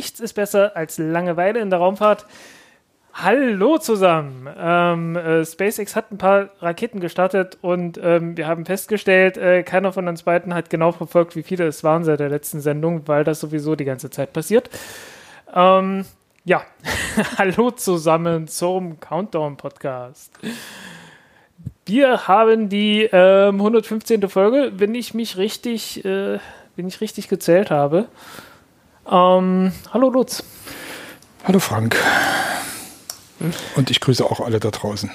Nichts ist besser als Langeweile in der Raumfahrt. Hallo zusammen. Ähm, äh, SpaceX hat ein paar Raketen gestartet und ähm, wir haben festgestellt, äh, keiner von uns beiden hat genau verfolgt, wie viele es waren seit der letzten Sendung, weil das sowieso die ganze Zeit passiert. Ähm, ja, hallo zusammen zum Countdown-Podcast. Wir haben die ähm, 115. Folge, wenn ich mich richtig, äh, wenn ich richtig gezählt habe. Ähm, hallo Lutz. Hallo Frank. Und ich grüße auch alle da draußen.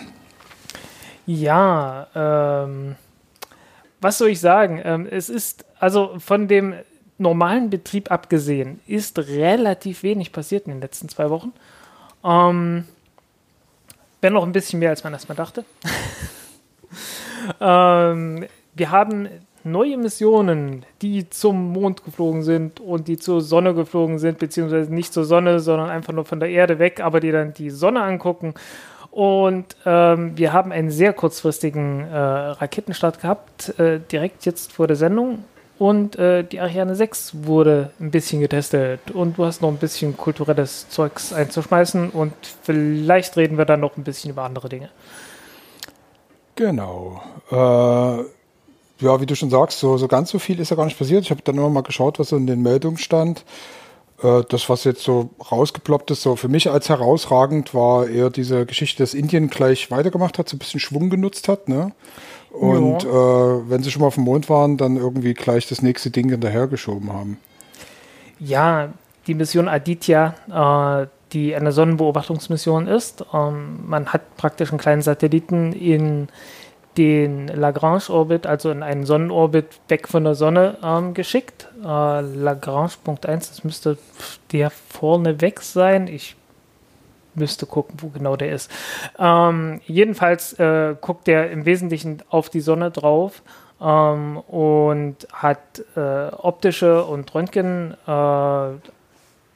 Ja, ähm, was soll ich sagen? Ähm, es ist, also von dem normalen Betrieb abgesehen, ist relativ wenig passiert in den letzten zwei Wochen. Ähm, wenn noch ein bisschen mehr, als man erstmal dachte. ähm, wir haben neue Missionen, die zum Mond geflogen sind und die zur Sonne geflogen sind, beziehungsweise nicht zur Sonne, sondern einfach nur von der Erde weg, aber die dann die Sonne angucken. Und ähm, wir haben einen sehr kurzfristigen äh, Raketenstart gehabt, äh, direkt jetzt vor der Sendung. Und äh, die Ariane 6 wurde ein bisschen getestet. Und du hast noch ein bisschen kulturelles Zeugs einzuschmeißen. Und vielleicht reden wir dann noch ein bisschen über andere Dinge. Genau. Äh, ja, wie du schon sagst, so, so ganz so viel ist ja gar nicht passiert. Ich habe dann immer mal geschaut, was so in den Meldungen stand. Äh, das, was jetzt so rausgeploppt ist, so für mich als herausragend war eher diese Geschichte, dass Indien gleich weitergemacht hat, so ein bisschen Schwung genutzt hat, ne? Und ja. äh, wenn sie schon mal auf dem Mond waren, dann irgendwie gleich das nächste Ding hinterhergeschoben haben. Ja, die Mission Aditya, äh, die eine Sonnenbeobachtungsmission ist. Ähm, man hat praktisch einen kleinen Satelliten in den Lagrange-Orbit, also in einen Sonnenorbit weg von der Sonne ähm, geschickt. Äh, Lagrange.1, das müsste der vorne weg sein. Ich müsste gucken, wo genau der ist. Ähm, jedenfalls äh, guckt der im Wesentlichen auf die Sonne drauf ähm, und hat äh, optische und Röntgen, äh, einen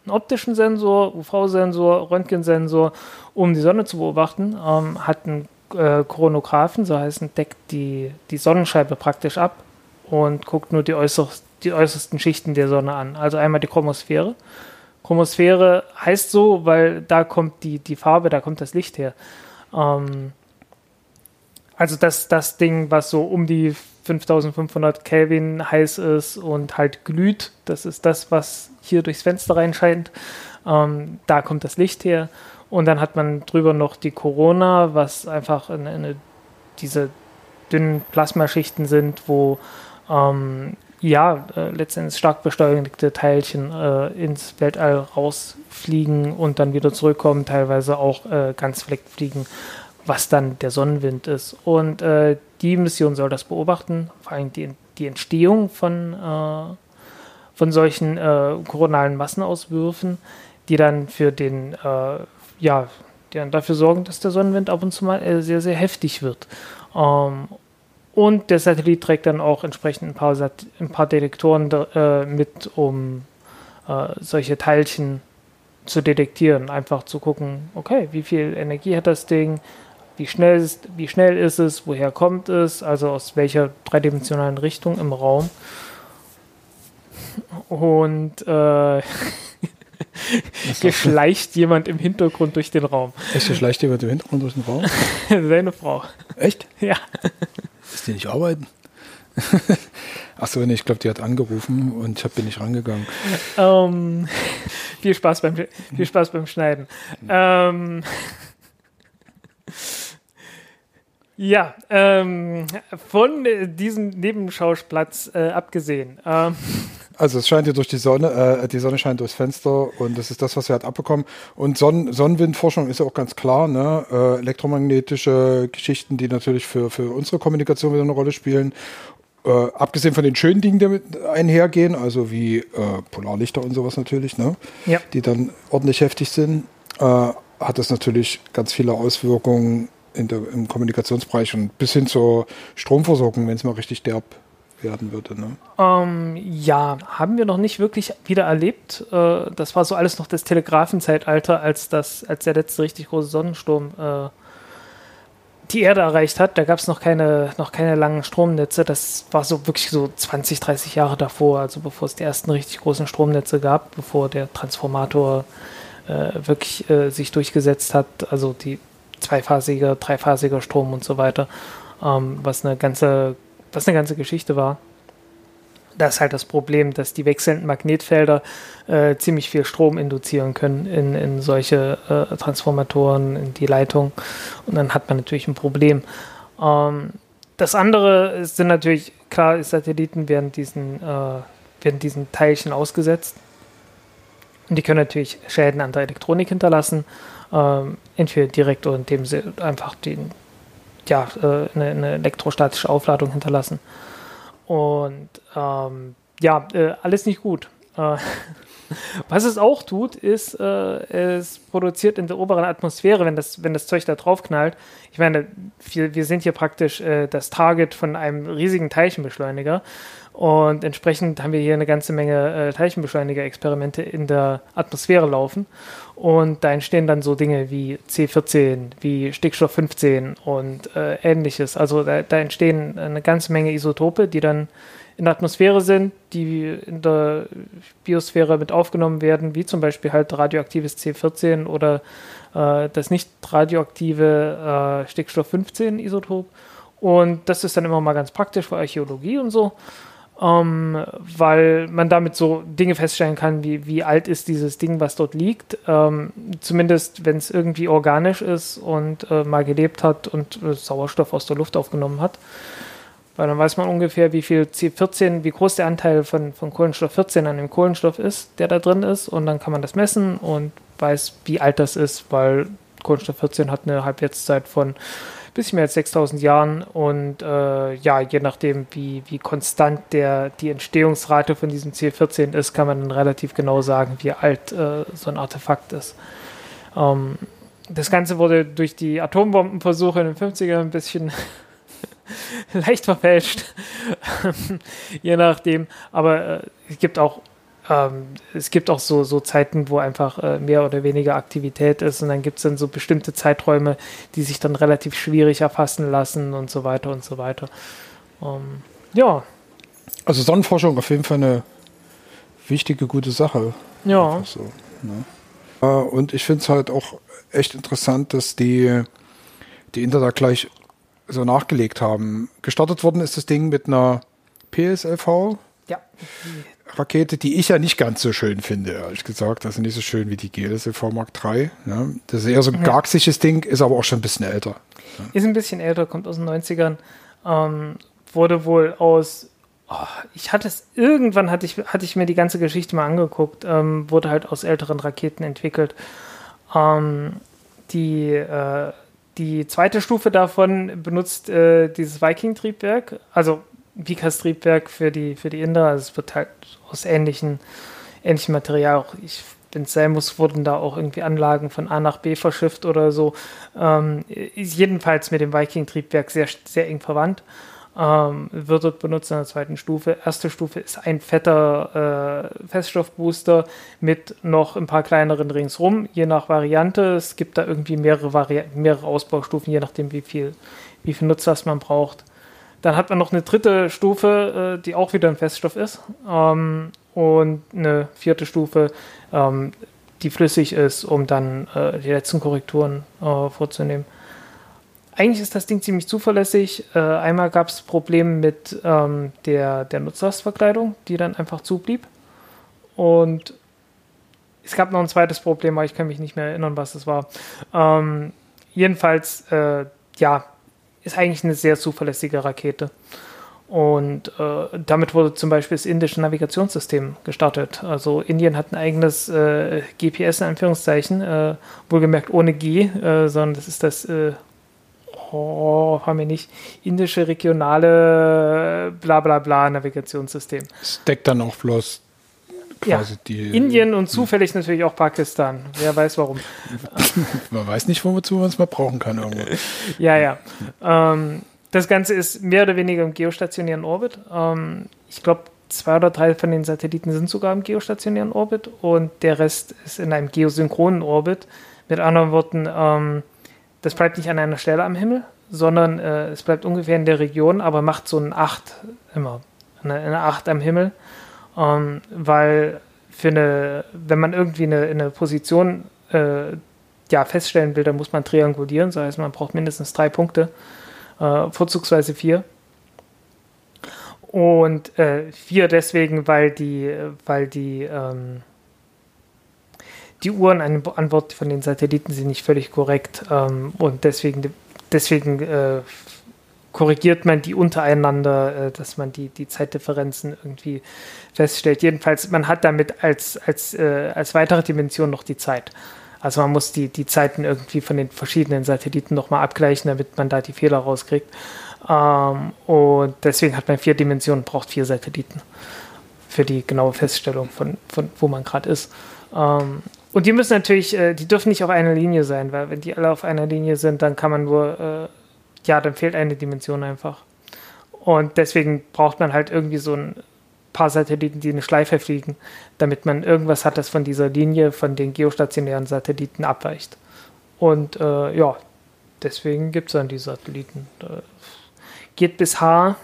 optischen Sensor, UV-Sensor, Röntgensensor, um die Sonne zu beobachten, ähm, hat einen äh, Chronographen, so heißen, deckt die, die Sonnenscheibe praktisch ab und guckt nur die, äußerst, die äußersten Schichten der Sonne an. Also einmal die Chromosphäre. Chromosphäre heißt so, weil da kommt die, die Farbe, da kommt das Licht her. Ähm, also das, das Ding, was so um die 5500 Kelvin heiß ist und halt glüht, das ist das, was hier durchs Fenster reinscheint. Ähm, da kommt das Licht her. Und dann hat man drüber noch die Corona, was einfach eine, eine, diese dünnen Plasmaschichten sind, wo ähm, ja äh, letztendlich stark beschleunigte Teilchen äh, ins Weltall rausfliegen und dann wieder zurückkommen, teilweise auch äh, ganz fliegen, was dann der Sonnenwind ist. Und äh, die Mission soll das beobachten, vor allem die, die Entstehung von, äh, von solchen äh, koronalen Massenauswürfen, die dann für den ja, die dann dafür sorgen, dass der Sonnenwind ab und zu mal äh, sehr, sehr heftig wird. Ähm, und der Satellit trägt dann auch entsprechend ein paar, Sat ein paar Detektoren äh, mit, um äh, solche Teilchen zu detektieren. Einfach zu gucken, okay, wie viel Energie hat das Ding, wie schnell ist, wie schnell ist es, woher kommt es, also aus welcher dreidimensionalen Richtung im Raum. Und äh, geschleicht jemand im Hintergrund durch den Raum. Echt, geschleicht jemand im Hintergrund durch den Raum? Seine Frau. Echt? Ja. Ist die nicht arbeiten? Achso, nee, ich glaube, die hat angerufen und ich bin nicht rangegangen. Ähm, viel, Spaß beim, viel Spaß beim Schneiden. Ähm, ja, ähm, von diesem Nebenschauplatz äh, abgesehen. Ähm, Also es scheint ja durch die Sonne, äh, die Sonne scheint durchs Fenster und das ist das, was wir halt abbekommen. Und Sonnen Sonnenwindforschung ist ja auch ganz klar, ne? Äh, elektromagnetische Geschichten, die natürlich für, für unsere Kommunikation wieder eine Rolle spielen. Äh, abgesehen von den schönen Dingen, die damit einhergehen, also wie äh, Polarlichter und sowas natürlich, ne? Ja. die dann ordentlich heftig sind, äh, hat das natürlich ganz viele Auswirkungen in der, im Kommunikationsbereich und bis hin zur Stromversorgung, wenn es mal richtig derb werden würde. Ne? Ähm, ja, haben wir noch nicht wirklich wieder erlebt. Äh, das war so alles noch das Telegrafenzeitalter, als, das, als der letzte richtig große Sonnensturm äh, die Erde erreicht hat. Da gab es noch keine, noch keine langen Stromnetze. Das war so wirklich so 20, 30 Jahre davor, also bevor es die ersten richtig großen Stromnetze gab, bevor der Transformator äh, wirklich äh, sich durchgesetzt hat, also die zweiphasige, dreiphasige Strom und so weiter, ähm, was eine ganze, was eine ganze Geschichte war. Da ist halt das Problem, dass die wechselnden Magnetfelder äh, ziemlich viel Strom induzieren können in, in solche äh, Transformatoren, in die Leitung. Und dann hat man natürlich ein Problem. Ähm, das andere sind natürlich, klar, Satelliten werden diesen, äh, werden diesen Teilchen ausgesetzt. Und die können natürlich Schäden an der Elektronik hinterlassen. Ähm, entweder direkt oder indem sie einfach den, ja, äh, eine, eine elektrostatische Aufladung hinterlassen. Und ähm, ja, äh, alles nicht gut. Äh, was es auch tut, ist, äh, es produziert in der oberen Atmosphäre, wenn das, wenn das Zeug da drauf knallt. Ich meine, wir, wir sind hier praktisch äh, das Target von einem riesigen Teilchenbeschleuniger. Und entsprechend haben wir hier eine ganze Menge äh, Teilchenbeschleuniger-Experimente in der Atmosphäre laufen. Und da entstehen dann so Dinge wie C14, wie Stickstoff 15 und äh, ähnliches. Also da, da, entstehen eine ganze Menge Isotope, die dann in der Atmosphäre sind, die in der Biosphäre mit aufgenommen werden, wie zum Beispiel halt radioaktives C14 oder äh, das nicht radioaktive äh, Stickstoff 15 Isotop. Und das ist dann immer mal ganz praktisch für Archäologie und so ähm, weil man damit so Dinge feststellen kann, wie, wie alt ist dieses Ding, was dort liegt. Ähm, zumindest, wenn es irgendwie organisch ist und äh, mal gelebt hat und äh, Sauerstoff aus der Luft aufgenommen hat. Weil dann weiß man ungefähr, wie viel C14, wie groß der Anteil von, von Kohlenstoff 14 an dem Kohlenstoff ist, der da drin ist. Und dann kann man das messen und weiß, wie alt das ist, weil Kohlenstoff 14 hat eine Halbwertszeit von bisschen mehr als 6000 Jahren und äh, ja, je nachdem, wie, wie konstant der, die Entstehungsrate von diesem C14 ist, kann man dann relativ genau sagen, wie alt äh, so ein Artefakt ist. Ähm, das Ganze wurde durch die Atombombenversuche in den 50ern ein bisschen leicht verfälscht, je nachdem. Aber äh, es gibt auch ähm, es gibt auch so, so Zeiten, wo einfach äh, mehr oder weniger Aktivität ist und dann gibt es dann so bestimmte Zeiträume, die sich dann relativ schwierig erfassen lassen und so weiter und so weiter. Ähm, ja. Also Sonnenforschung auf jeden Fall eine wichtige, gute Sache. Ja. So, ne? äh, und ich finde es halt auch echt interessant, dass die, die Inter da gleich so nachgelegt haben. Gestartet worden ist das Ding mit einer PSLV. Ja. Rakete, die ich ja nicht ganz so schön finde, ehrlich gesagt. Also nicht so schön wie die GLSV Mark III. Ne? Das ist eher so ein garxiges Ding, ist aber auch schon ein bisschen älter. Ja. Ist ein bisschen älter, kommt aus den 90ern. Ähm, wurde wohl aus, oh, ich hatte es, irgendwann hatte ich, hatte ich mir die ganze Geschichte mal angeguckt, ähm, wurde halt aus älteren Raketen entwickelt. Ähm, die, äh, die zweite Stufe davon benutzt äh, dieses Viking-Triebwerk, also Vikas-Triebwerk für die, für die Inder. Also es wird halt aus ähnlichen, ähnlichem Material auch, wenn es sein muss, wurden da auch irgendwie Anlagen von A nach B verschifft oder so. Ähm, ist jedenfalls mit dem Viking-Triebwerk sehr, sehr eng verwandt. Ähm, wird dort benutzt in der zweiten Stufe. Erste Stufe ist ein fetter äh, Feststoffbooster mit noch ein paar kleineren ringsrum, je nach Variante. Es gibt da irgendwie mehrere, Vari mehrere Ausbaustufen, je nachdem, wie viel, wie viel Nutzlast man braucht. Dann hat man noch eine dritte Stufe, äh, die auch wieder ein Feststoff ist. Ähm, und eine vierte Stufe, ähm, die flüssig ist, um dann äh, die letzten Korrekturen äh, vorzunehmen. Eigentlich ist das Ding ziemlich zuverlässig. Äh, einmal gab es Probleme mit ähm, der, der Nutzlastverkleidung, die dann einfach zublieb. Und es gab noch ein zweites Problem, aber ich kann mich nicht mehr erinnern, was es war. Ähm, jedenfalls, äh, ja, ist eigentlich eine sehr zuverlässige Rakete. Und äh, damit wurde zum Beispiel das indische Navigationssystem gestartet. Also Indien hat ein eigenes äh, GPS in Anführungszeichen, äh, wohlgemerkt ohne G, äh, sondern das ist das, äh, oh, haben wir nicht, indische regionale bla bla bla Navigationssystem. Es deckt dann auch bloß quasi ja, die. Indien und zufällig natürlich auch Pakistan. Wer weiß warum. Man weiß nicht, wozu man es mal brauchen kann irgendwo. ja, ja. Ähm, das Ganze ist mehr oder weniger im geostationären Orbit. Ähm, ich glaube, zwei oder drei von den Satelliten sind sogar im geostationären Orbit und der Rest ist in einem geosynchronen Orbit. Mit anderen Worten, ähm, das bleibt nicht an einer Stelle am Himmel, sondern äh, es bleibt ungefähr in der Region, aber macht so ein Acht immer, eine, eine Acht am Himmel, ähm, weil für eine, wenn man irgendwie eine, eine Position äh, ja, feststellen will, dann muss man triangulieren, das heißt, man braucht mindestens drei Punkte äh, vorzugsweise vier. Und äh, vier deswegen, weil die, weil die, ähm, die Uhren an, an Bord von den Satelliten sind nicht völlig korrekt ähm, und deswegen, deswegen äh, korrigiert man die untereinander, äh, dass man die, die Zeitdifferenzen irgendwie feststellt. Jedenfalls, man hat damit als, als, äh, als weitere Dimension noch die Zeit. Also man muss die, die Zeiten irgendwie von den verschiedenen Satelliten nochmal abgleichen, damit man da die Fehler rauskriegt. Ähm, und deswegen hat man vier Dimensionen, braucht vier Satelliten für die genaue Feststellung von, von wo man gerade ist. Ähm, und die müssen natürlich, äh, die dürfen nicht auf einer Linie sein, weil wenn die alle auf einer Linie sind, dann kann man nur, ja, dann fehlt eine Dimension einfach. Und deswegen braucht man halt irgendwie so ein paar Satelliten, die eine Schleife fliegen, damit man irgendwas hat, das von dieser Linie von den geostationären Satelliten abweicht. Und äh, ja, deswegen gibt es dann die Satelliten. Geht bis H.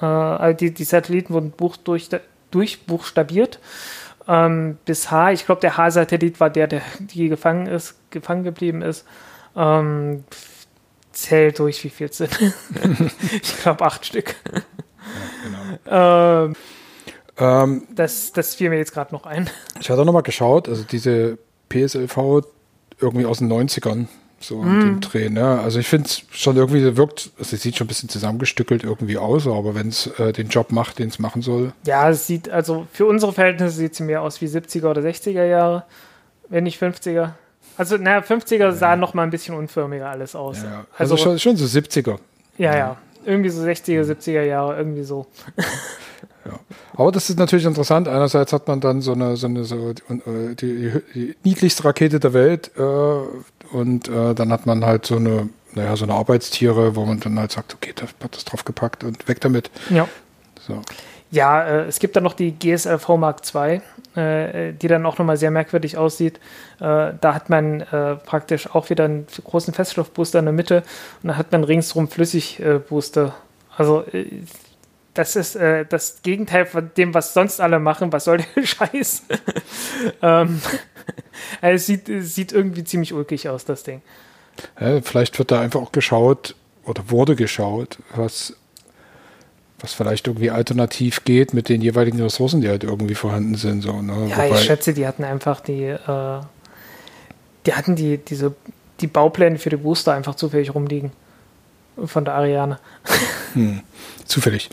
Äh, also die, die Satelliten wurden buch durch, durchbuchstabiert. Ähm, bis H. Ich glaube, der H-Satellit war der, der die gefangen ist, gefangen geblieben ist. Ähm, zählt durch, wie viel es sind. ich glaube, acht Stück. Ja, genau. ähm, ähm, das, das fiel mir jetzt gerade noch ein. Ich hatte noch mal geschaut, also diese PSLV irgendwie aus den 90ern, so in mm. dem Dreh. Ne? Also ich finde es schon irgendwie, wirkt, also es sieht schon ein bisschen zusammengestückelt irgendwie aus, aber wenn es äh, den Job macht, den es machen soll. Ja, es sieht, also für unsere Verhältnisse sieht es mehr aus wie 70er oder 60er Jahre, wenn nicht 50er. Also, naja, 50er ja. sah noch mal ein bisschen unförmiger alles aus. Ja, also, also schon, schon so 70er. Ja, ja. Irgendwie so 60er, 70er Jahre, irgendwie so. Ja. Aber das ist natürlich interessant. Einerseits hat man dann so eine, so eine so die, die, die niedlichste Rakete der Welt äh, und äh, dann hat man halt so eine, naja, so eine Arbeitstiere, wo man dann halt sagt, okay, da hat das drauf gepackt und weg damit. Ja. So. Ja, äh, es gibt dann noch die GSLV Mark II, äh, die dann auch nochmal sehr merkwürdig aussieht. Äh, da hat man äh, praktisch auch wieder einen großen Feststoffbooster in der Mitte und dann hat man ringsrum Flüssigbooster. Also äh, das ist äh, das Gegenteil von dem, was sonst alle machen. Was soll der Scheiß? ähm, es sieht, sieht irgendwie ziemlich ulkig aus, das Ding. Ja, vielleicht wird da einfach auch geschaut oder wurde geschaut, was, was vielleicht irgendwie alternativ geht mit den jeweiligen Ressourcen, die halt irgendwie vorhanden sind. So, ne? Ja, Wobei, ich schätze, die hatten einfach die, äh, die hatten die, diese, die Baupläne für die Booster einfach zufällig rumliegen. Von der Ariane. Hm zufällig,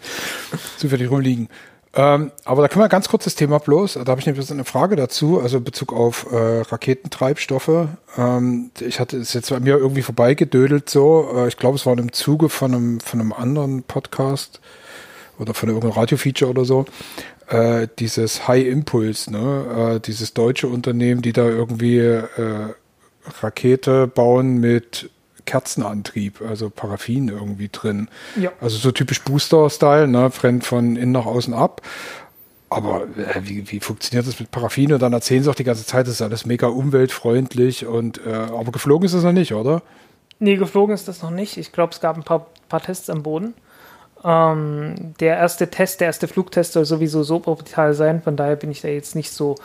zufällig rumliegen. Ähm, aber da können wir ganz kurz das Thema bloß, da habe ich nämlich eine Frage dazu, also in Bezug auf äh, Raketentreibstoffe. Ähm, ich hatte es jetzt bei mir irgendwie vorbeigedödelt so. Äh, ich glaube, es war im Zuge von einem, von einem anderen Podcast oder von irgendeinem Radio-Feature oder so. Äh, dieses High Impulse, ne? Äh, dieses deutsche Unternehmen, die da irgendwie äh, Rakete bauen mit Kerzenantrieb, also Paraffin irgendwie drin. Ja. Also so typisch Booster-Style, ne, brennt von innen nach außen ab. Aber äh, wie, wie funktioniert das mit Paraffin? Und dann erzählen sie auch die ganze Zeit, das ist alles mega umweltfreundlich und äh, aber geflogen ist es noch nicht, oder? Nee, geflogen ist das noch nicht. Ich glaube, es gab ein paar, paar Tests am Boden. Ähm, der erste Test, der erste Flugtest soll sowieso suborbital sein, von daher bin ich da jetzt nicht so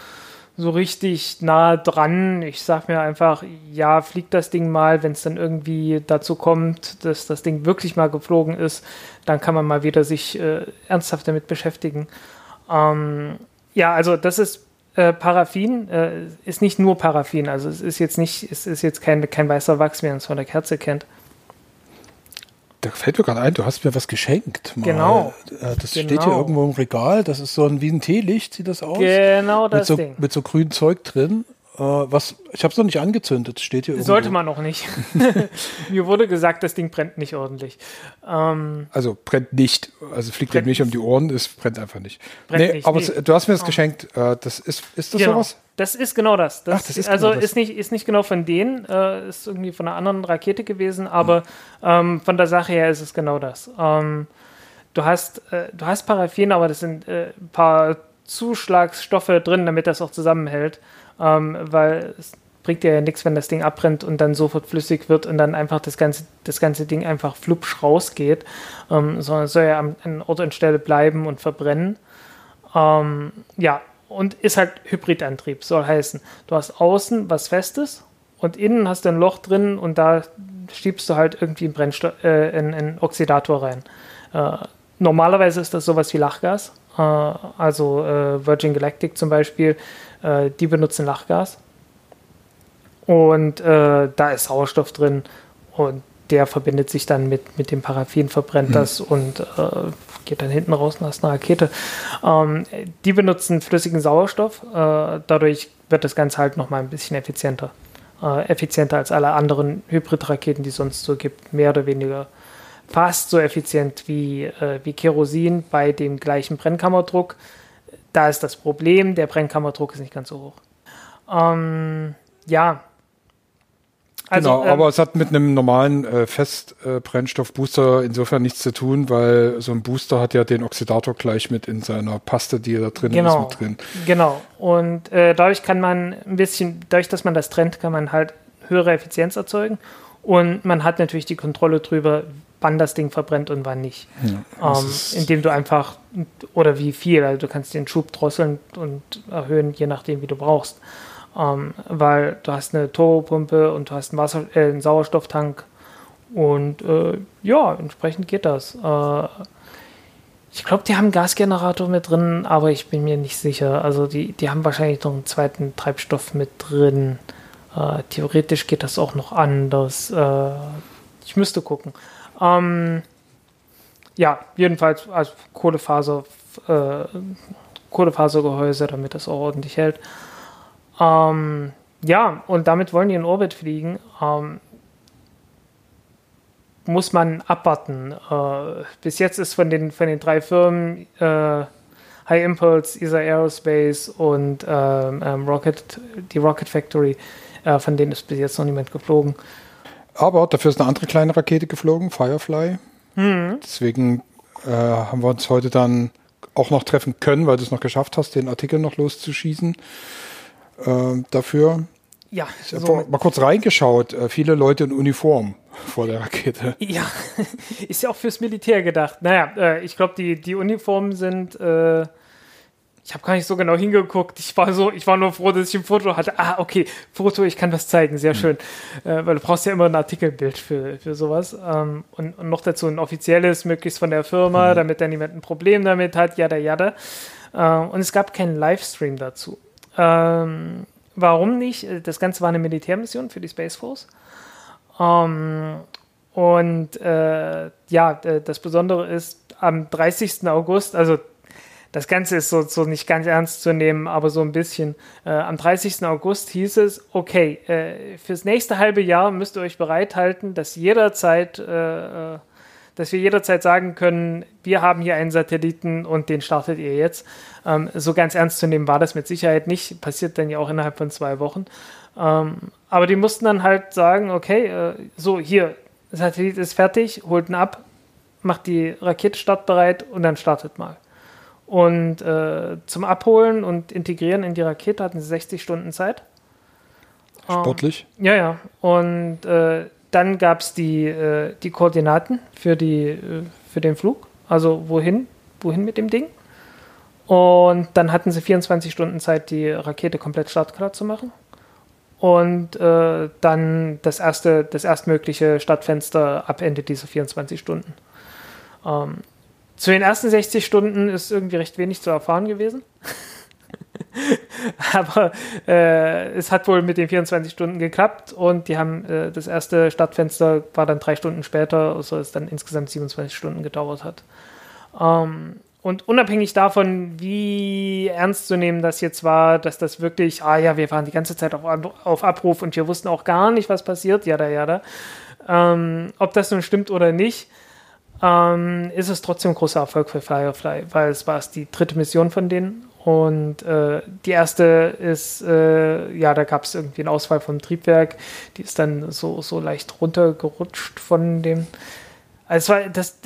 so richtig nah dran. Ich sag mir einfach, ja, fliegt das Ding mal, wenn es dann irgendwie dazu kommt, dass das Ding wirklich mal geflogen ist, dann kann man mal wieder sich äh, ernsthaft damit beschäftigen. Ähm, ja, also das ist äh, Paraffin, äh, ist nicht nur Paraffin, also es ist jetzt nicht, es ist jetzt kein, kein weißer Wachs, wie man es von der Kerze kennt. Da fällt mir gerade ein, du hast mir was geschenkt. Mal. Genau. Äh, das genau. steht hier irgendwo im Regal. Das ist so ein wie ein Teelicht, sieht das aus? Genau das mit so, Ding. Mit so grünem Zeug drin. Äh, was, ich habe es noch nicht angezündet, steht hier irgendwo. Sollte man noch nicht. Mir wurde gesagt, das Ding brennt nicht ordentlich. Ähm, also brennt nicht. Also fliegt brennt, nicht um die Ohren, es brennt einfach nicht. Brennt nee, nicht, aber nee. du hast mir das geschenkt. Äh, das ist, ist das genau. sowas? Das ist genau das. das, Ach, das ist also genau das. ist nicht ist nicht genau von denen, äh, ist irgendwie von einer anderen Rakete gewesen, aber hm. ähm, von der Sache her ist es genau das. Ähm, du hast äh, du hast Paraffin, aber das sind äh, ein paar Zuschlagsstoffe drin, damit das auch zusammenhält ähm, weil es bringt dir ja nichts, wenn das Ding abbrennt und dann sofort flüssig wird und dann einfach das ganze, das ganze Ding einfach flupsch rausgeht, ähm, sondern es soll ja an, an Ort und Stelle bleiben und verbrennen. Ähm, ja, und ist halt Hybridantrieb, soll heißen, du hast außen was Festes und innen hast du ein Loch drin und da schiebst du halt irgendwie einen, Brennstoff, äh, einen, einen Oxidator rein. Äh, normalerweise ist das sowas wie Lachgas, äh, also äh, Virgin Galactic zum Beispiel äh, die benutzen Lachgas. Und äh, da ist Sauerstoff drin und der verbindet sich dann mit, mit dem Paraffin, verbrennt mhm. das und geht dann hinten raus und hast eine Rakete. Ähm, die benutzen flüssigen Sauerstoff, äh, dadurch wird das Ganze halt nochmal ein bisschen effizienter. Äh, effizienter als alle anderen Hybridraketen, die es sonst so gibt, mehr oder weniger fast so effizient wie, äh, wie Kerosin bei dem gleichen Brennkammerdruck. Da ist das Problem, der Brennkammerdruck ist nicht ganz so hoch. Ähm, ja. Also, genau, ähm, aber es hat mit einem normalen äh, Festbrennstoffbooster äh, insofern nichts zu tun, weil so ein Booster hat ja den Oxidator gleich mit in seiner Paste, die da drin genau, ist, mit drin. Genau. Und äh, dadurch kann man ein bisschen, dadurch, dass man das trennt, kann man halt höhere Effizienz erzeugen. Und man hat natürlich die Kontrolle drüber, wann das Ding verbrennt und wann nicht. Ja, ähm, indem du einfach, oder wie viel, also du kannst den Schub drosseln und erhöhen, je nachdem, wie du brauchst. Ähm, weil du hast eine Turbopumpe und du hast einen, Wasser, äh, einen Sauerstofftank und äh, ja, entsprechend geht das. Äh, ich glaube, die haben einen Gasgenerator mit drin, aber ich bin mir nicht sicher. Also die, die haben wahrscheinlich noch einen zweiten Treibstoff mit drin. Äh, theoretisch geht das auch noch anders. Äh, ich müsste gucken. Ähm, ja, jedenfalls als Kohlefaser, äh, Kohlefasergehäuse, damit das auch ordentlich hält. Ähm, ja, und damit wollen die in Orbit fliegen. Ähm, muss man abwarten. Äh, bis jetzt ist von den, von den drei Firmen äh, High Impulse, ESA Aerospace und ähm, ähm, Rocket, die Rocket Factory, äh, von denen ist bis jetzt noch niemand geflogen. Aber dafür ist eine andere kleine Rakete geflogen, Firefly. Mhm. Deswegen äh, haben wir uns heute dann auch noch treffen können, weil du es noch geschafft hast, den Artikel noch loszuschießen. Äh, dafür. Ja, ich habe so mal kurz reingeschaut. Äh, viele Leute in Uniform vor der Rakete. Ja, ist ja auch fürs Militär gedacht. Naja, äh, ich glaube, die, die Uniformen sind äh, ich habe gar nicht so genau hingeguckt. Ich war so, ich war nur froh, dass ich ein Foto hatte. Ah, okay, Foto, ich kann das zeigen, sehr schön. Mhm. Äh, weil du brauchst ja immer ein Artikelbild für, für sowas. Ähm, und, und, noch dazu ein offizielles, möglichst von der Firma, mhm. damit dann niemand ein Problem damit hat, jada, jada. Äh, und es gab keinen Livestream dazu. Ähm, warum nicht? Das Ganze war eine Militärmission für die Space Force. Ähm, und äh, ja, das Besondere ist, am 30. August, also das Ganze ist so, so nicht ganz ernst zu nehmen, aber so ein bisschen. Äh, am 30. August hieß es, okay, äh, fürs nächste halbe Jahr müsst ihr euch bereithalten, dass jederzeit, äh, äh, dass wir jederzeit sagen können, wir haben hier einen Satelliten und den startet ihr jetzt. Ähm, so ganz ernst zu nehmen war das mit Sicherheit nicht. Passiert dann ja auch innerhalb von zwei Wochen. Ähm, aber die mussten dann halt sagen, okay, äh, so hier, Satellit ist fertig, holt ihn ab, macht die Rakete startbereit und dann startet mal. Und äh, zum Abholen und Integrieren in die Rakete hatten sie 60 Stunden Zeit. Sportlich? Ähm, ja, ja. Und äh, dann gab es die, äh, die Koordinaten für, die, äh, für den Flug. Also wohin, wohin mit dem Ding. Und dann hatten sie 24 Stunden Zeit, die Rakete komplett startklar zu machen. Und äh, dann das erste, das erstmögliche Startfenster ab Ende dieser 24 Stunden. Ähm, zu den ersten 60 Stunden ist irgendwie recht wenig zu erfahren gewesen. Aber äh, es hat wohl mit den 24 Stunden geklappt und die haben äh, das erste Startfenster war dann drei Stunden später, so es dann insgesamt 27 Stunden gedauert hat. Ähm, und unabhängig davon, wie ernst zu nehmen das jetzt war, dass das wirklich, ah ja, wir waren die ganze Zeit auf, auf Abruf und wir wussten auch gar nicht, was passiert, ja, ja, da. Ähm, ob das nun stimmt oder nicht, ähm, ist es trotzdem ein großer Erfolg für Firefly, weil es war die dritte Mission von denen und äh, die erste ist, äh, ja, da gab es irgendwie einen Ausfall vom Triebwerk, die ist dann so, so leicht runtergerutscht von dem. Also war das,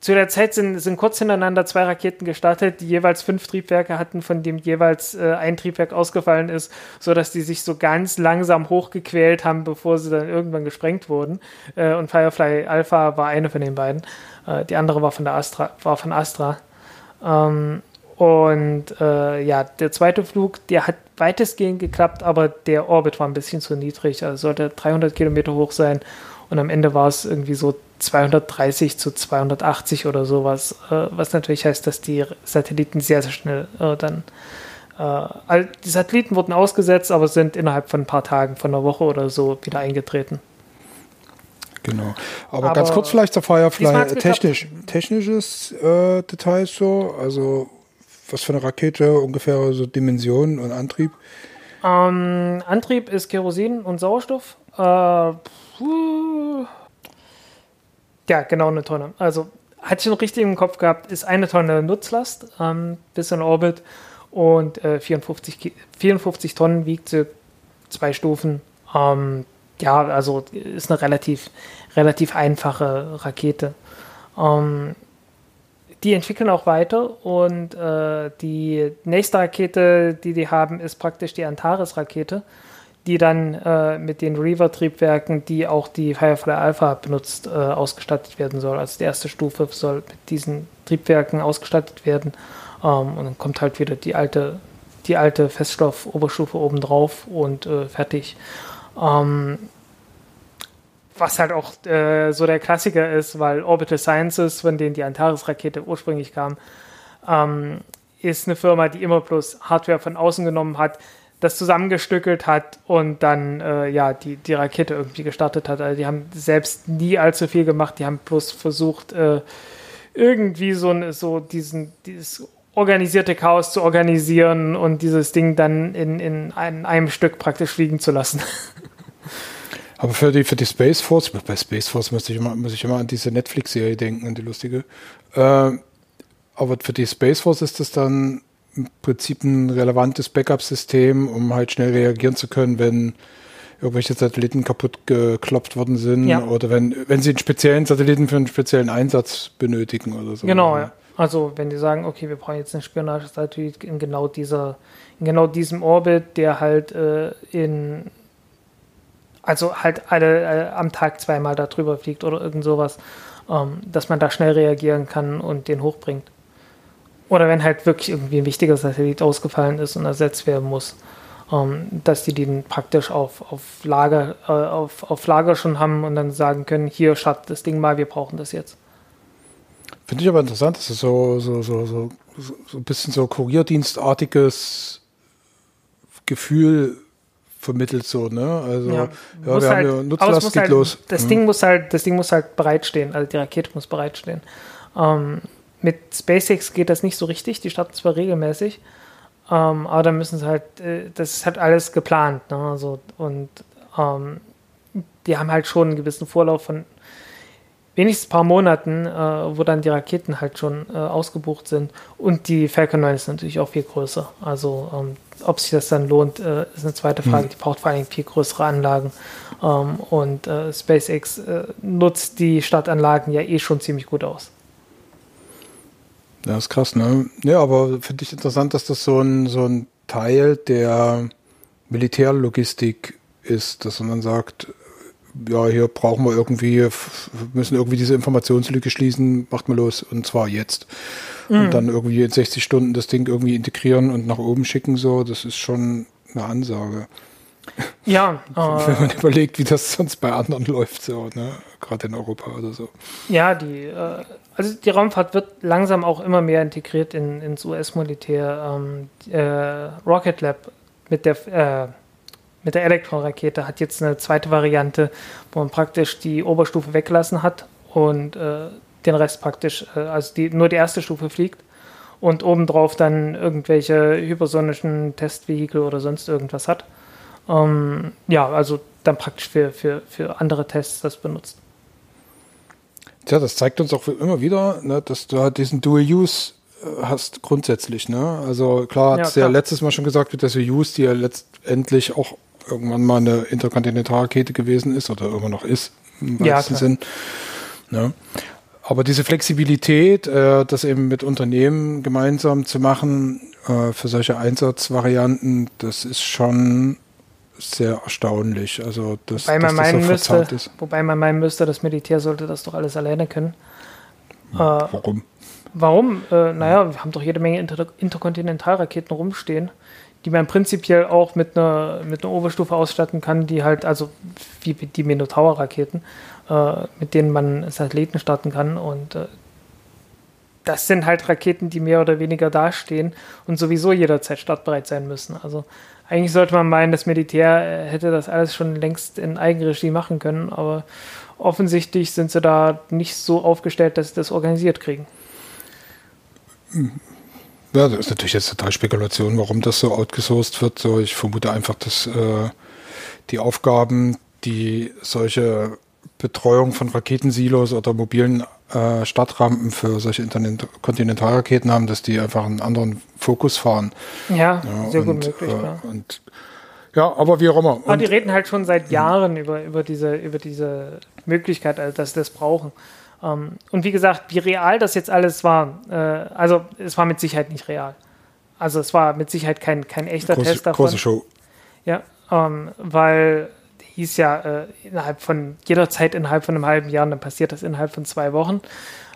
zu der Zeit sind, sind kurz hintereinander zwei Raketen gestartet, die jeweils fünf Triebwerke hatten, von dem jeweils äh, ein Triebwerk ausgefallen ist, sodass die sich so ganz langsam hochgequält haben, bevor sie dann irgendwann gesprengt wurden. Äh, und Firefly Alpha war eine von den beiden. Äh, die andere war von der Astra, war von Astra. Ähm, und äh, ja, der zweite Flug, der hat weitestgehend geklappt, aber der Orbit war ein bisschen zu niedrig. Also sollte 300 Kilometer hoch sein. Und am Ende war es irgendwie so 230 zu 280 oder sowas, äh, was natürlich heißt, dass die Satelliten sehr, sehr schnell äh, dann äh, die Satelliten wurden ausgesetzt, aber sind innerhalb von ein paar Tagen, von einer Woche oder so wieder eingetreten. Genau. Aber, aber ganz kurz vielleicht zur Firefly. Technisch, technisches äh, Details so, also was für eine Rakete, ungefähr so Dimensionen und Antrieb? Ähm, Antrieb ist Kerosin und Sauerstoff. Äh, ja, genau eine Tonne. Also hatte ich noch richtig im Kopf gehabt, ist eine Tonne Nutzlast ähm, bis in Orbit und äh, 54, 54 Tonnen wiegt sie, zwei Stufen. Ähm, ja, also ist eine relativ, relativ einfache Rakete. Ähm, die entwickeln auch weiter und äh, die nächste Rakete, die die haben, ist praktisch die Antares-Rakete die dann äh, mit den Reaver-Triebwerken, die auch die Firefly Alpha benutzt, äh, ausgestattet werden soll. Also die erste Stufe soll mit diesen Triebwerken ausgestattet werden. Ähm, und dann kommt halt wieder die alte, die alte Feststoff-Oberstufe obendrauf und äh, fertig. Ähm, was halt auch äh, so der Klassiker ist, weil Orbital Sciences, von denen die Antares-Rakete ursprünglich kam, ähm, ist eine Firma, die immer bloß Hardware von außen genommen hat, das zusammengestückelt hat und dann äh, ja die, die Rakete irgendwie gestartet hat. Also die haben selbst nie allzu viel gemacht, die haben bloß versucht, äh, irgendwie so, so diesen, dieses organisierte Chaos zu organisieren und dieses Ding dann in, in einem, einem Stück praktisch fliegen zu lassen. Aber für die, für die Space Force, bei Space Force muss ich immer, muss ich immer an diese Netflix-Serie denken, an die lustige. Äh, aber für die Space Force ist das dann im Prinzip ein relevantes Backup-System, um halt schnell reagieren zu können, wenn irgendwelche Satelliten kaputt geklopft worden sind ja. oder wenn, wenn sie einen speziellen Satelliten für einen speziellen Einsatz benötigen oder so. Genau, ja. Also wenn die sagen, okay, wir brauchen jetzt einen Spionagesatellit in genau dieser, in genau diesem Orbit, der halt äh, in also halt alle äh, am Tag zweimal da drüber fliegt oder irgend sowas, ähm, dass man da schnell reagieren kann und den hochbringt. Oder wenn halt wirklich irgendwie ein wichtiger Satellit ausgefallen ist und ersetzt werden muss, ähm, dass die den praktisch auf, auf, Lager, äh, auf, auf Lager schon haben und dann sagen können, hier, schaut das Ding mal, wir brauchen das jetzt. Finde ich aber interessant, dass es so, so, so, so, so ein bisschen so kurierdienstartiges Gefühl vermittelt so, ne? Also ja, ja wir halt, haben ja Nutzlast geht halt, los. Das mhm. Ding muss halt, das Ding muss halt bereitstehen, also die Rakete muss bereitstehen. Ähm, mit SpaceX geht das nicht so richtig. Die starten zwar regelmäßig, ähm, aber dann müssen sie halt, äh, das ist halt alles geplant. Ne? Also, und ähm, die haben halt schon einen gewissen Vorlauf von wenigstens ein paar Monaten, äh, wo dann die Raketen halt schon äh, ausgebucht sind. Und die Falcon 9 ist natürlich auch viel größer. Also ähm, ob sich das dann lohnt, äh, ist eine zweite Frage. Mhm. Die braucht vor allem viel größere Anlagen. Ähm, und äh, SpaceX äh, nutzt die Stadtanlagen ja eh schon ziemlich gut aus. Ja, ist krass, ne? Ja, aber finde ich interessant, dass das so ein, so ein Teil der Militärlogistik ist, dass man sagt, ja, hier brauchen wir irgendwie, müssen irgendwie diese Informationslücke schließen, macht mal los und zwar jetzt. Mhm. Und dann irgendwie in 60 Stunden das Ding irgendwie integrieren und nach oben schicken, so, das ist schon eine Ansage. Ja. Wenn man überlegt, wie das sonst bei anderen läuft, so, ne? gerade in Europa oder so. Ja, die, äh, also die Raumfahrt wird langsam auch immer mehr integriert in, ins US-Militär. Ähm, äh, Rocket Lab mit der, äh, mit der Elektron-Rakete hat jetzt eine zweite Variante, wo man praktisch die Oberstufe weggelassen hat und äh, den Rest praktisch, äh, also die, nur die erste Stufe fliegt und obendrauf dann irgendwelche hypersonischen Testvehikel oder sonst irgendwas hat. Ähm, ja, also dann praktisch für, für, für andere Tests das benutzt. Tja, das zeigt uns auch immer wieder, ne, dass du halt diesen Dual-Use äh, hast grundsätzlich. Ne? Also klar hat es ja, ja, letztes Mal schon gesagt, mit der Soyuz, die ja letztendlich auch irgendwann mal eine Interkontinentalrakete gewesen ist oder immer noch ist, im ja, weitesten Sinn. Ne? Aber diese Flexibilität, äh, das eben mit Unternehmen gemeinsam zu machen äh, für solche Einsatzvarianten, das ist schon sehr erstaunlich. Also, dass, wobei, man dass meinen so müsste, ist. wobei man meinen müsste, das Militär sollte das doch alles alleine können. Hm, warum? Äh, warum? Äh, naja, wir haben doch jede Menge Inter Interkontinentalraketen rumstehen, die man prinzipiell auch mit einer, mit einer Oberstufe ausstatten kann, die halt, also wie die Minotaur-Raketen, äh, mit denen man Satelliten starten kann und äh, das sind halt Raketen, die mehr oder weniger dastehen und sowieso jederzeit startbereit sein müssen. Also eigentlich sollte man meinen, das Militär äh, hätte das alles schon längst in Eigenregie machen können, aber offensichtlich sind sie da nicht so aufgestellt, dass sie das organisiert kriegen. Ja, das ist natürlich jetzt total Spekulation, warum das so outgesourced wird. So, ich vermute einfach, dass äh, die Aufgaben, die solche Betreuung von Raketensilos oder mobilen äh, Startrampen für solche Kontinentalraketen haben, dass die einfach einen anderen Fokus fahren. Ja, ja sehr und, gut möglich. Äh, und, ja, aber wie auch immer. Aber die reden halt schon seit Jahren über, über, diese, über diese Möglichkeit, also dass sie das brauchen. Ähm, und wie gesagt, wie real das jetzt alles war, äh, also es war mit Sicherheit nicht real. Also es war mit Sicherheit kein, kein echter große, Test davon. Große Show. Ja, ähm, weil hieß ja äh, innerhalb von jeder Zeit innerhalb von einem halben Jahr, dann passiert das innerhalb von zwei Wochen.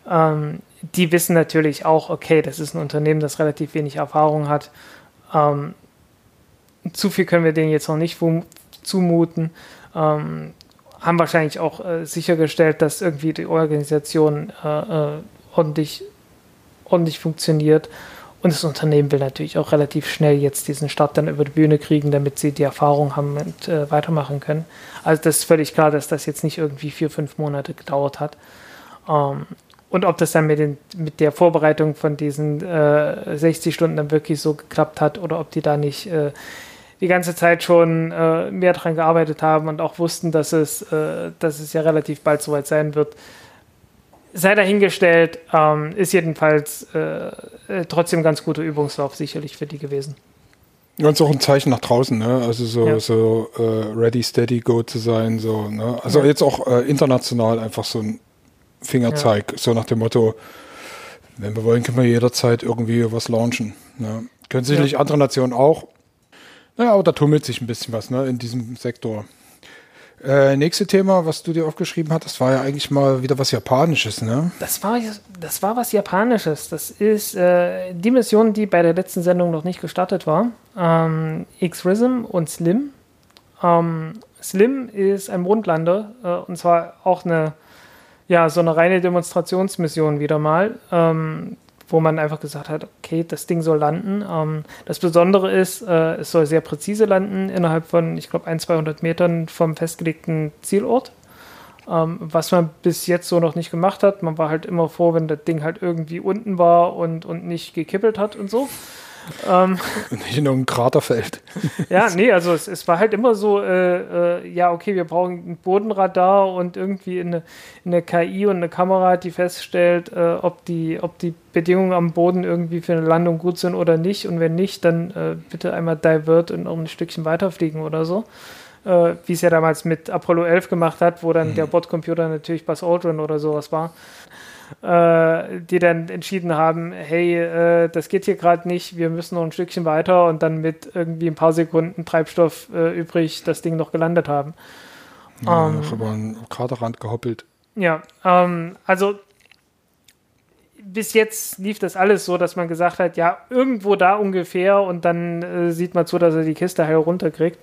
Ähm, die wissen natürlich auch, okay, das ist ein Unternehmen, das relativ wenig Erfahrung hat. Zu viel können wir denen jetzt noch nicht zumuten. Ähm, haben wahrscheinlich auch äh, sichergestellt, dass irgendwie die Organisation äh, äh ordentlich, ordentlich funktioniert. Und das Unternehmen will natürlich auch relativ schnell jetzt diesen Start dann über die Bühne kriegen, damit sie die Erfahrung haben und äh, weitermachen können. Also das ist völlig klar, dass das jetzt nicht irgendwie vier, fünf Monate gedauert hat. Ähm, und ob das dann mit, den, mit der Vorbereitung von diesen äh, 60 Stunden dann wirklich so geklappt hat oder ob die da nicht äh, die ganze Zeit schon äh, mehr dran gearbeitet haben und auch wussten, dass es, äh, dass es ja relativ bald soweit sein wird, sei dahingestellt, ähm, ist jedenfalls äh, äh, trotzdem ganz guter Übungslauf sicherlich für die gewesen. Ja, und auch ein Zeichen nach draußen, ne? Also so, ja. so äh, ready, steady, go zu sein, so, ne? Also ja. jetzt auch äh, international einfach so ein Fingerzeig, ja. so nach dem Motto, wenn wir wollen, können wir jederzeit irgendwie was launchen. Ne? Können sicherlich andere Nationen auch. Naja, aber da tummelt sich ein bisschen was, ne, in diesem Sektor. Äh, nächste Thema, was du dir aufgeschrieben hast, war ja eigentlich mal wieder was Japanisches, ne? Das war, das war was Japanisches. Das ist äh, die Mission, die bei der letzten Sendung noch nicht gestartet war. Ähm, X-Rism und Slim. Ähm, Slim ist ein Mondlander äh, und zwar auch eine, ja, so eine reine Demonstrationsmission wieder mal. Ähm, wo man einfach gesagt hat, okay, das Ding soll landen. Ähm, das Besondere ist, äh, es soll sehr präzise landen, innerhalb von, ich glaube, ein, 200 Metern vom festgelegten Zielort. Ähm, was man bis jetzt so noch nicht gemacht hat. Man war halt immer froh, wenn das Ding halt irgendwie unten war und, und nicht gekippelt hat und so. Ähm, Nicht in irgendeinem Kraterfeld. ja, nee, also es, es war halt immer so, äh, äh, ja, okay, wir brauchen ein Bodenradar und irgendwie eine, eine KI und eine Kamera, die feststellt, äh, ob, die, ob die Bedingungen am Boden irgendwie für eine Landung gut sind oder nicht. Und wenn nicht, dann äh, bitte einmal divert und noch ein Stückchen weiterfliegen oder so. Äh, wie es ja damals mit Apollo 11 gemacht hat, wo dann mhm. der Bordcomputer natürlich Buzz Aldrin oder sowas war äh, die dann entschieden haben, hey, äh, das geht hier gerade nicht, wir müssen noch ein Stückchen weiter und dann mit irgendwie ein paar Sekunden Treibstoff äh, übrig das Ding noch gelandet haben. Ja, ähm, über einen Kraterrand gehoppelt. Ja, ähm, also bis jetzt lief das alles so, dass man gesagt hat, ja, irgendwo da ungefähr und dann äh, sieht man zu, dass er die Kiste heil runterkriegt.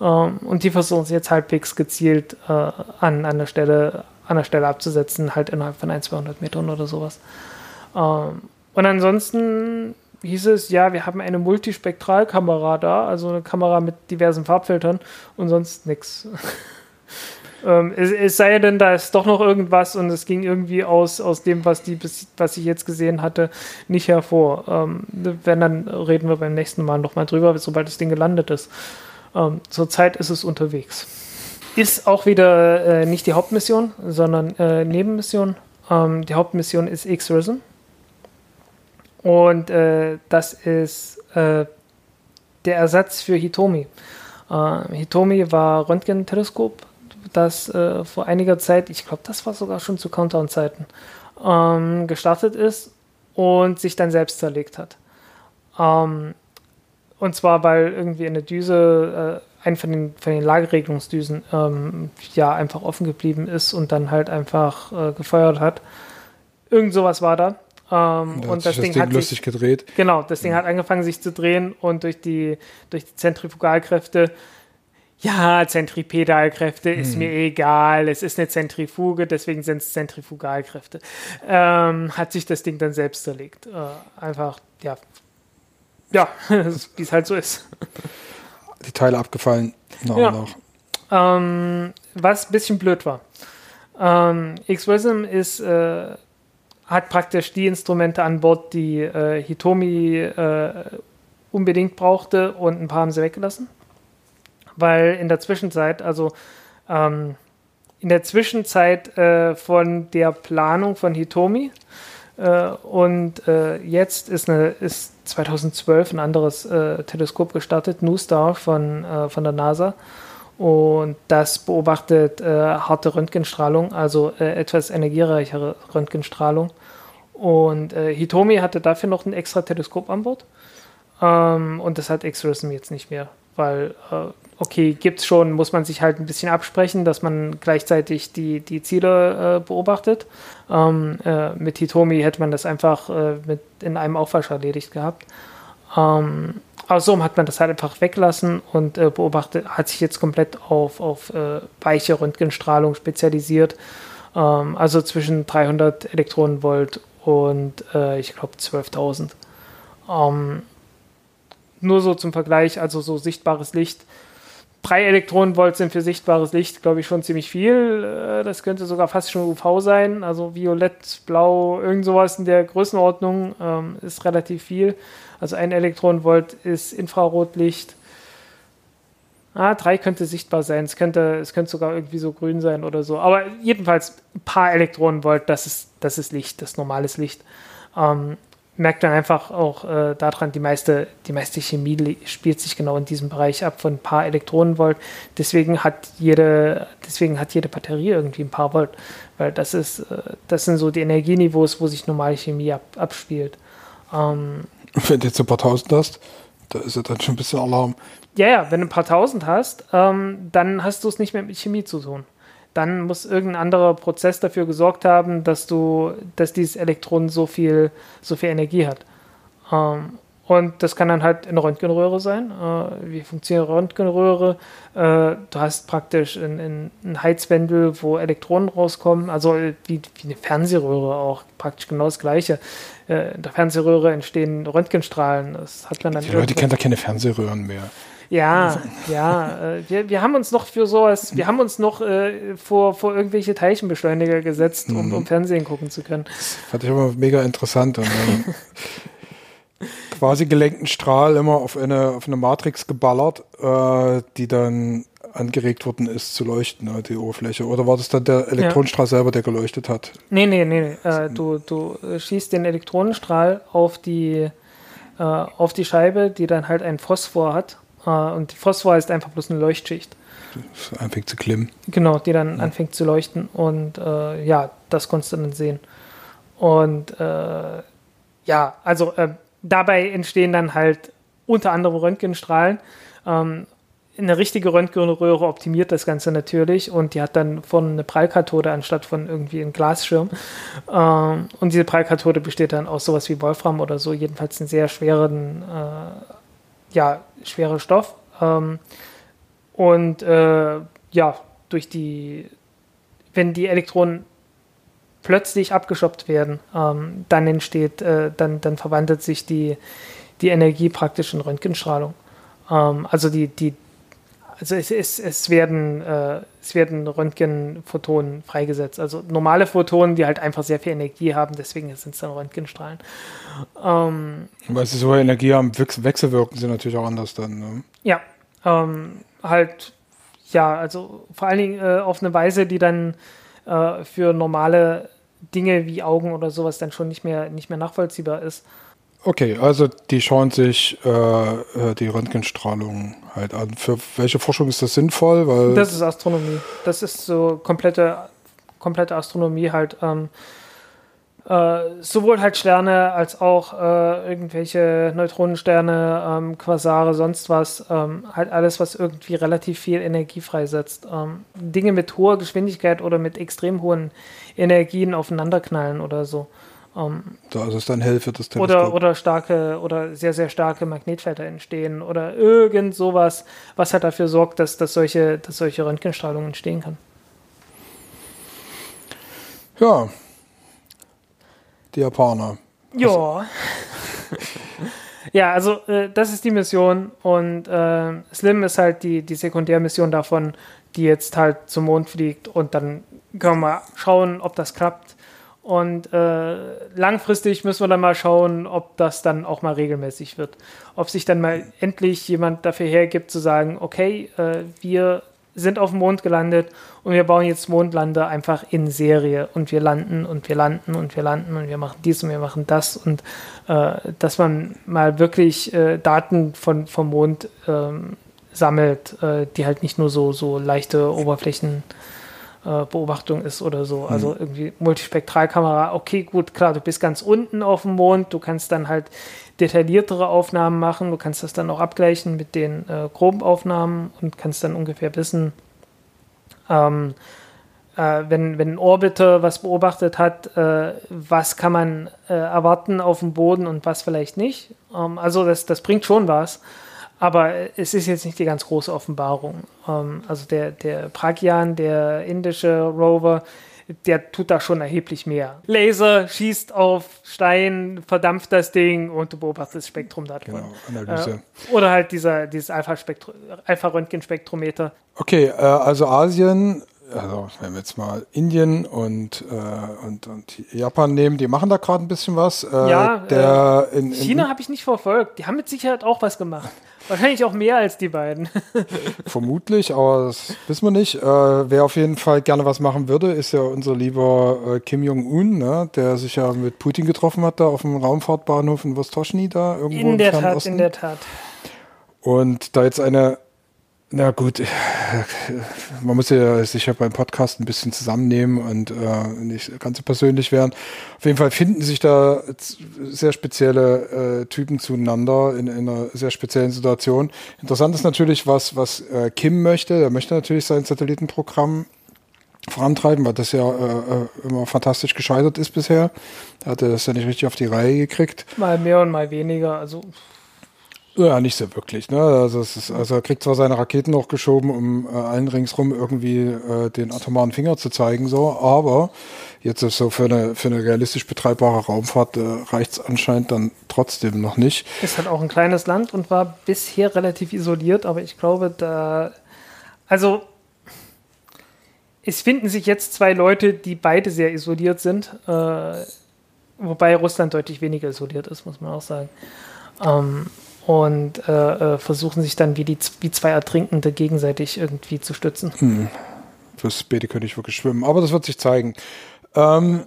Ähm, und die versuchen es jetzt halbwegs gezielt äh, an, an, der Stelle, an der Stelle abzusetzen, halt innerhalb von ein, 200 Metern oder sowas. Ähm, und ansonsten hieß es, ja, wir haben eine Multispektralkamera da, also eine Kamera mit diversen Farbfiltern und sonst nichts. Ähm, es, es, sei denn, da ist doch noch irgendwas und es ging irgendwie aus, aus dem, was, die, was ich jetzt gesehen hatte, nicht hervor. Ähm, wenn, dann reden wir beim nächsten Mal nochmal drüber, sobald das Ding gelandet ist. Ähm, zurzeit ist es unterwegs. Ist auch wieder äh, nicht die Hauptmission, sondern äh, Nebenmission. Ähm, die Hauptmission ist X-Risen. Und äh, das ist äh, der Ersatz für Hitomi. Äh, Hitomi war Röntgenteleskop, das äh, vor einiger Zeit, ich glaube, das war sogar schon zu Countdown-Zeiten, ähm, gestartet ist und sich dann selbst zerlegt hat. Ähm, und zwar, weil irgendwie eine Düse, äh, ein von den, von den Lageregelungsdüsen, ähm, ja, einfach offen geblieben ist und dann halt einfach äh, gefeuert hat. Irgend sowas war da. Ähm, da und das, das Ding, Ding, hat lustig sich, gedreht. Genau, das Ding ja. hat angefangen sich zu drehen und durch die, durch die Zentrifugalkräfte, ja, Zentripedalkräfte hm. ist mir egal, es ist eine Zentrifuge, deswegen sind es Zentrifugalkräfte. Ähm, hat sich das Ding dann selbst zerlegt. Äh, einfach, ja, ja, wie es halt so ist. Die Teile abgefallen, nach ja. Ähm, was ein bisschen blöd war. Ähm, X-Wism ist äh, hat praktisch die Instrumente an Bord, die äh, Hitomi äh, unbedingt brauchte und ein paar haben sie weggelassen. Weil in der Zwischenzeit, also ähm, in der Zwischenzeit äh, von der Planung von Hitomi und äh, jetzt ist, eine, ist 2012 ein anderes äh, Teleskop gestartet, NuStar von, von der NASA. Und das beobachtet äh, harte Röntgenstrahlung, also äh, etwas energiereichere Röntgenstrahlung. Und äh, Hitomi hatte dafür noch ein extra Teleskop an Bord. Ähm, und das hat X-Rism jetzt nicht mehr. Weil, äh, okay, gibt es schon, muss man sich halt ein bisschen absprechen, dass man gleichzeitig die, die Ziele äh, beobachtet. Ähm, äh, mit Hitomi hätte man das einfach äh, mit in einem Aufwasch erledigt gehabt. Ähm, Außerdem hat man das halt einfach weglassen und äh, beobachtet, hat sich jetzt komplett auf, auf äh, weiche Röntgenstrahlung spezialisiert. Ähm, also zwischen 300 Elektronenvolt und ich glaube 12.000. Ähm, nur so zum Vergleich, also so sichtbares Licht. 3 Elektronenvolt sind für sichtbares Licht, glaube ich, schon ziemlich viel. Äh, das könnte sogar fast schon UV sein. Also Violett, Blau, irgend sowas in der Größenordnung ähm, ist relativ viel. Also ein Elektronenvolt ist Infrarotlicht. Ah, drei könnte sichtbar sein. Es könnte, es könnte sogar irgendwie so grün sein oder so. Aber jedenfalls ein paar Elektronenvolt, das ist, das ist Licht, das ist normales Licht. Ähm, merkt man einfach auch äh, daran, die meiste, die meiste Chemie spielt sich genau in diesem Bereich ab von ein paar Elektronenvolt. Deswegen hat jede, deswegen hat jede Batterie irgendwie ein paar Volt, weil das ist, äh, das sind so die Energieniveaus, wo sich normale Chemie ab, abspielt. Ähm, Wenn du jetzt ein paar tausend hast, da ist ja dann schon ein bisschen Alarm. Ja, ja, wenn du ein paar tausend hast, ähm, dann hast du es nicht mehr mit Chemie zu tun. Dann muss irgendein anderer Prozess dafür gesorgt haben, dass du, dass dieses Elektron so viel, so viel Energie hat. Ähm, und das kann dann halt eine Röntgenröhre sein. Äh, wie funktioniert eine Röntgenröhre? Äh, du hast praktisch ein, ein, Heizwendel, wo Elektronen rauskommen, also wie, wie eine Fernsehröhre auch, praktisch genau das Gleiche. Äh, in der Fernsehröhre entstehen Röntgenstrahlen. Das hat man dann Die Leute kennen da keine Fernsehröhren mehr. Ja, ja. Äh, wir, wir haben uns noch für sowas, wir haben uns noch äh, vor, vor irgendwelche Teilchenbeschleuniger gesetzt, um, um mhm. Fernsehen gucken zu können. Das fand ich immer mega interessant. Und, quasi gelenkten Strahl immer auf eine, auf eine Matrix geballert, äh, die dann angeregt worden ist zu leuchten, ne, die Oberfläche. Oder war das dann der Elektronenstrahl ja. selber, der geleuchtet hat? Nee, nee, nee. nee. Äh, du, du schießt den Elektronenstrahl auf die, äh, auf die Scheibe, die dann halt einen Phosphor hat. Äh, und Phosphor ist einfach bloß eine Leuchtschicht. Das anfängt zu klimmen. Genau, die dann ja. anfängt zu leuchten. Und äh, ja, das konntest du dann sehen. Und äh, ja, also äh, dabei entstehen dann halt unter anderem Röntgenstrahlen. Ähm, eine richtige Röntgenröhre optimiert das Ganze natürlich und die hat dann von eine Prallkathode anstatt von irgendwie einem Glasschirm. Ähm, und diese Prallkathode besteht dann aus sowas wie Wolfram oder so, jedenfalls einen sehr schweren, äh, ja, schwerer Stoff. Ähm, und äh, ja, durch die, wenn die Elektronen plötzlich abgeschoppt werden, ähm, dann entsteht, äh, dann, dann verwandelt sich die, die Energie praktisch in Röntgenstrahlung. Ähm, also die, die, also es, es, es werden, äh, es werden Röntgenphotonen freigesetzt. Also normale Photonen, die halt einfach sehr viel Energie haben, deswegen sind es dann Röntgenstrahlen. Ähm, Weil sie so Energie haben, wechselwirken sie natürlich auch anders dann. Ne? Ja, ähm, halt, ja, also vor allen Dingen äh, auf eine Weise, die dann äh, für normale Dinge wie Augen oder sowas dann schon nicht mehr, nicht mehr nachvollziehbar ist. Okay, also die schauen sich äh, äh, die Röntgenstrahlung halt an. Für welche Forschung ist das sinnvoll? Weil das ist Astronomie. Das ist so komplette, komplette Astronomie halt. Ähm, äh, sowohl halt Sterne als auch äh, irgendwelche Neutronensterne, ähm, Quasare, sonst was. Ähm, halt alles, was irgendwie relativ viel Energie freisetzt. Ähm, Dinge mit hoher Geschwindigkeit oder mit extrem hohen Energien aufeinanderknallen oder so. Um, da ist es dann hell für das Teleskop. Oder, oder starke oder sehr, sehr starke Magnetfelder entstehen oder irgend sowas, was halt dafür sorgt, dass, dass, solche, dass solche Röntgenstrahlung entstehen kann. Ja. Die Japaner. Ja. ja, also äh, das ist die Mission und äh, Slim ist halt die, die Sekundärmission davon, die jetzt halt zum Mond fliegt und dann können wir mal schauen, ob das klappt und äh, langfristig müssen wir dann mal schauen, ob das dann auch mal regelmäßig wird. Ob sich dann mal endlich jemand dafür hergibt zu sagen, okay, äh, wir sind auf dem Mond gelandet und wir bauen jetzt Mondlander einfach in Serie und wir landen und wir landen und wir landen und wir machen dies und wir machen das und äh, dass man mal wirklich äh, Daten von, vom Mond ähm, sammelt, äh, die halt nicht nur so, so leichte Oberflächen äh, Beobachtung ist oder so. Mhm. Also irgendwie Multispektralkamera, okay, gut, klar, du bist ganz unten auf dem Mond, du kannst dann halt detailliertere Aufnahmen machen, du kannst das dann auch abgleichen mit den äh, groben Aufnahmen und kannst dann ungefähr wissen, ähm, äh, wenn, wenn ein Orbiter was beobachtet hat, äh, was kann man äh, erwarten auf dem Boden und was vielleicht nicht. Ähm, also das, das bringt schon was. Aber es ist jetzt nicht die ganz große Offenbarung. Ähm, also der, der Pragyan, der indische Rover, der tut da schon erheblich mehr. Laser schießt auf Stein, verdampft das Ding und du beobachtest das Spektrum davon. Genau, Analyse. Äh, oder halt dieser, dieses Alpha-Röntgenspektrometer. Alpha okay, äh, also Asien also wenn wir jetzt mal Indien und, äh, und, und Japan nehmen, die machen da gerade ein bisschen was. Äh, ja, der äh, in, in China habe ich nicht verfolgt. Die haben mit Sicherheit auch was gemacht. Wahrscheinlich auch mehr als die beiden. Vermutlich, aber das wissen wir nicht. Äh, wer auf jeden Fall gerne was machen würde, ist ja unser lieber äh, Kim Jong-un, ne? der sich ja mit Putin getroffen hat, da auf dem Raumfahrtbahnhof in Vostochny da irgendwo in der Tat, in der Tat. Und da jetzt eine na gut, man muss ja sich ja beim Podcast ein bisschen zusammennehmen und äh, nicht ganz so persönlich werden. Auf jeden Fall finden sich da sehr spezielle äh, Typen zueinander in, in, einer sehr speziellen Situation. Interessant ist natürlich, was, was äh, Kim möchte. Er möchte natürlich sein Satellitenprogramm vorantreiben, weil das ja äh, äh immer fantastisch gescheitert ist bisher. Er hatte das ja nicht richtig auf die Reihe gekriegt. Mal mehr und mal weniger, also ja, nicht so wirklich. Ne? Also, ist, also er kriegt zwar seine Raketen noch geschoben, um äh, allen ringsrum irgendwie äh, den atomaren Finger zu zeigen, so, aber jetzt ist so für eine, für eine realistisch betreibbare Raumfahrt äh, reicht es anscheinend dann trotzdem noch nicht. Ist halt auch ein kleines Land und war bisher relativ isoliert, aber ich glaube, da. Also es finden sich jetzt zwei Leute, die beide sehr isoliert sind, äh, wobei Russland deutlich weniger isoliert ist, muss man auch sagen. Ähm, und äh, äh, versuchen sich dann wie, die, wie zwei Ertrinkende gegenseitig irgendwie zu stützen. Hm. Fürs Beete könnte ich wirklich schwimmen, aber das wird sich zeigen. Ähm,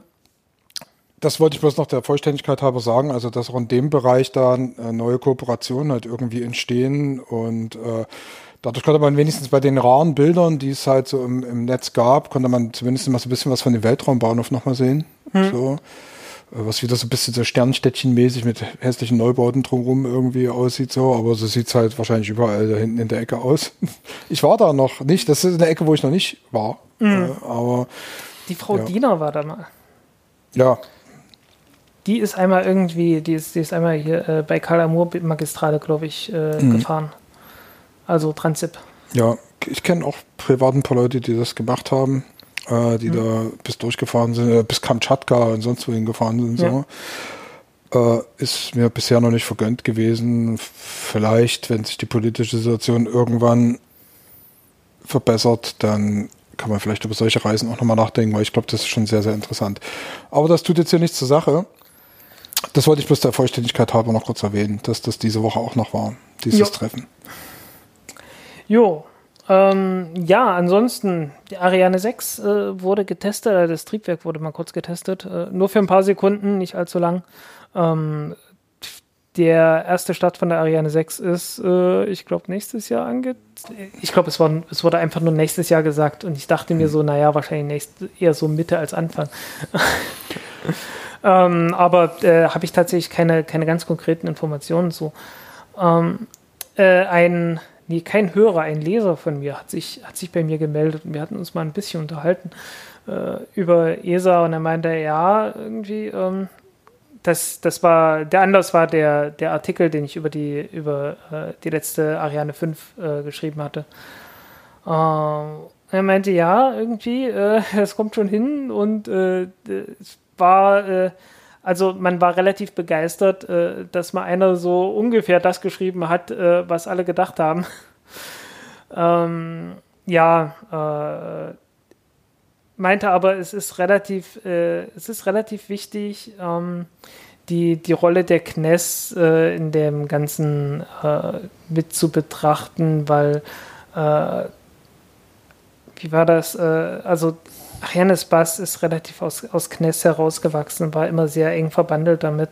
das wollte ich bloß noch der Vollständigkeit halber sagen, also dass auch in dem Bereich da äh, neue Kooperationen halt irgendwie entstehen und äh, dadurch konnte man wenigstens bei den raren Bildern, die es halt so im, im Netz gab, konnte man zumindest mal so ein bisschen was von dem Weltraumbahnhof nochmal sehen. Hm. So. Was wieder so ein bisschen so Sternstädtchenmäßig mit hässlichen Neubauten drumherum irgendwie aussieht so, aber so sieht es halt wahrscheinlich überall da hinten in der Ecke aus. Ich war da noch nicht, das ist eine Ecke, wo ich noch nicht war, mhm. äh, aber die Frau ja. Diener war da mal. Ja. Die ist einmal irgendwie, die ist, die ist einmal hier äh, bei Karl Amur Magistrale, glaube ich, äh, mhm. gefahren. Also Transip. Ja, ich kenne auch privat ein paar Leute, die das gemacht haben äh, die mhm. da bis durchgefahren sind, äh, bis Kamtschatka und sonst wohin gefahren sind. Ja. So. Äh, ist mir bisher noch nicht vergönnt gewesen. Vielleicht, wenn sich die politische Situation irgendwann verbessert, dann kann man vielleicht über solche Reisen auch nochmal nachdenken, weil ich glaube, das ist schon sehr, sehr interessant. Aber das tut jetzt hier nichts zur Sache. Das wollte ich bloß der Vollständigkeit halber noch kurz erwähnen, dass das diese Woche auch noch war, dieses jo. Treffen. Jo, ähm, ja, ansonsten, die Ariane 6 äh, wurde getestet, äh, das Triebwerk wurde mal kurz getestet, äh, nur für ein paar Sekunden, nicht allzu lang. Ähm, der erste Start von der Ariane 6 ist, äh, ich glaube, nächstes Jahr ange... Ich glaube, es, es wurde einfach nur nächstes Jahr gesagt und ich dachte mir so, naja, wahrscheinlich nächst, eher so Mitte als Anfang. ähm, aber äh, habe ich tatsächlich keine, keine ganz konkreten Informationen zu. Ähm, äh, ein nee, kein Hörer, ein Leser von mir hat sich, hat sich bei mir gemeldet und wir hatten uns mal ein bisschen unterhalten äh, über ESA und er meinte, ja, irgendwie, ähm, das, das war, der Anlass war der, der Artikel, den ich über die, über äh, die letzte Ariane 5 äh, geschrieben hatte. Ähm, er meinte, ja, irgendwie, äh, es kommt schon hin und äh, es war, äh, also man war relativ begeistert, äh, dass mal einer so ungefähr das geschrieben hat, äh, was alle gedacht haben. ähm, ja, äh, meinte aber, es ist relativ, äh, es ist relativ wichtig, ähm, die, die Rolle der Knes äh, in dem Ganzen äh, mit zu betrachten, weil wie war das? also Arianes Bass ist relativ aus, aus Kness herausgewachsen, war immer sehr eng verbandelt damit.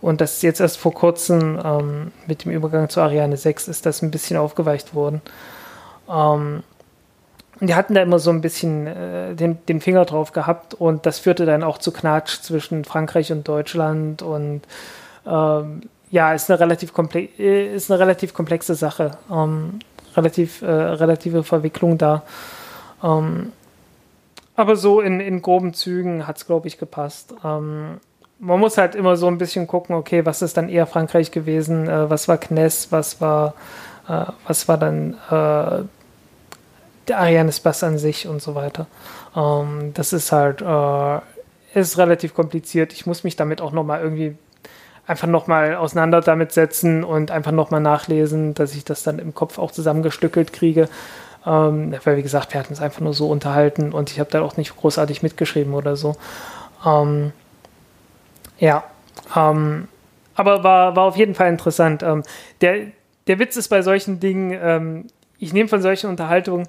Und das ist jetzt erst vor kurzem ähm, mit dem Übergang zu Ariane 6 ist das ein bisschen aufgeweicht worden. Ähm, die hatten da immer so ein bisschen äh, den, den, Finger drauf gehabt und das führte dann auch zu Knatsch zwischen Frankreich und Deutschland und ähm, ja, ist eine relativ, äh, ist eine relativ komplexe Sache. Ähm, relativ, äh, relative Verwicklung da. Ähm, aber so in, in groben Zügen hat es, glaube ich, gepasst. Ähm, man muss halt immer so ein bisschen gucken, okay, was ist dann eher Frankreich gewesen, äh, was war Kness, was war, äh, was war dann äh, der Arianes Bass an sich und so weiter. Ähm, das ist halt, äh, ist relativ kompliziert. Ich muss mich damit auch nochmal irgendwie einfach nochmal auseinander damit setzen und einfach nochmal nachlesen, dass ich das dann im Kopf auch zusammengestückelt kriege. Ähm, weil, wie gesagt, wir hatten es einfach nur so unterhalten und ich habe da auch nicht großartig mitgeschrieben oder so. Ähm, ja, ähm, aber war, war auf jeden Fall interessant. Ähm, der, der Witz ist bei solchen Dingen, ähm, ich nehme von solchen Unterhaltungen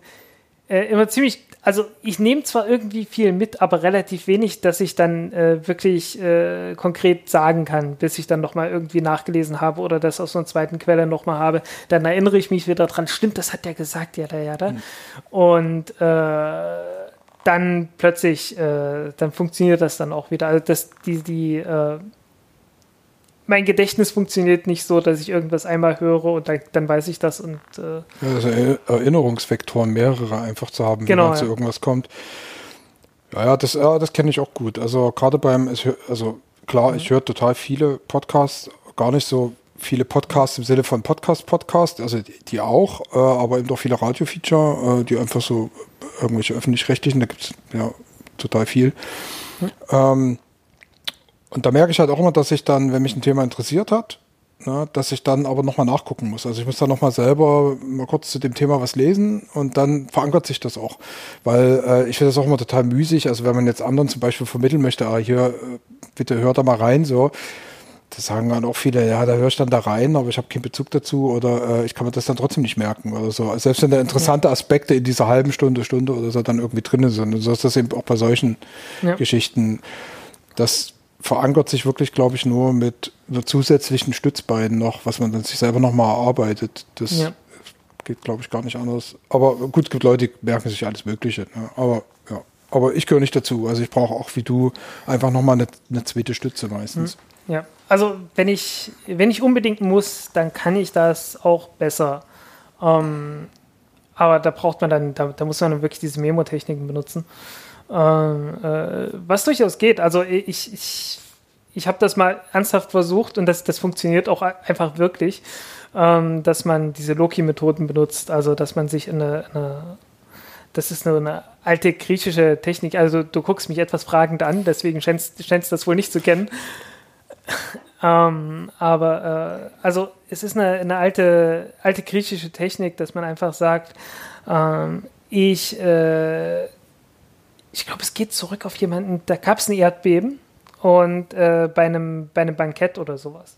äh, immer ziemlich, also ich nehme zwar irgendwie viel mit, aber relativ wenig, dass ich dann äh, wirklich äh, konkret sagen kann, bis ich dann nochmal irgendwie nachgelesen habe oder das aus einer zweiten Quelle nochmal habe. Dann erinnere ich mich wieder dran, stimmt, das hat der gesagt, ja, da, ja, da. Mhm. Und äh, dann plötzlich, äh, dann funktioniert das dann auch wieder. Also das, die, die äh, mein Gedächtnis funktioniert nicht so, dass ich irgendwas einmal höre und dann, dann weiß ich das und äh ja, also Erinnerungsvektoren mehrere einfach zu haben, genau, wenn man ja. zu irgendwas kommt. Ja, ja, das, ja, das kenne ich auch gut. Also gerade beim, also klar, mhm. ich höre total viele Podcasts, gar nicht so viele Podcasts im Sinne von Podcast-Podcast, also die, die auch, äh, aber eben doch viele Radio-Feature, äh, die einfach so irgendwelche öffentlich-rechtlichen, da gibt es ja total viel. Mhm. Ähm, und da merke ich halt auch immer, dass ich dann, wenn mich ein Thema interessiert hat, ne, dass ich dann aber nochmal nachgucken muss. Also ich muss dann nochmal selber mal kurz zu dem Thema was lesen und dann verankert sich das auch. Weil äh, ich finde das auch immer total müßig. Also wenn man jetzt anderen zum Beispiel vermitteln möchte, ah, hier, äh, bitte hört da mal rein, so. Das sagen dann auch viele, ja, da höre ich dann da rein, aber ich habe keinen Bezug dazu oder äh, ich kann mir das dann trotzdem nicht merken oder so. Also selbst wenn da interessante Aspekte in dieser halben Stunde, Stunde oder so dann irgendwie drin sind. Und so ist das eben auch bei solchen ja. Geschichten. Das verankert sich wirklich, glaube ich, nur mit zusätzlichen Stützbeinen noch, was man dann sich selber nochmal erarbeitet. Das ja. geht, glaube ich, gar nicht anders. Aber gut, es gibt Leute, die merken sich alles Mögliche. Ne? Aber ja. aber ich gehöre nicht dazu. Also ich brauche auch wie du einfach nochmal eine, eine zweite Stütze meistens. Hm. Ja, also wenn ich, wenn ich unbedingt muss, dann kann ich das auch besser. Ähm, aber da braucht man dann, da, da muss man dann wirklich diese Memo-Techniken benutzen. Ähm, äh, was durchaus geht. Also ich, ich, ich habe das mal ernsthaft versucht und das, das funktioniert auch einfach wirklich, ähm, dass man diese Loki-Methoden benutzt, also dass man sich in eine, eine das ist nur eine alte griechische Technik. Also du guckst mich etwas fragend an, deswegen scheinst du das wohl nicht zu kennen. ähm, aber äh, also es ist eine, eine, alte, alte griechische Technik, dass man einfach sagt, ähm, ich, äh, ich glaube, es geht zurück auf jemanden, da gab es ein Erdbeben und äh, bei, einem, bei einem Bankett oder sowas.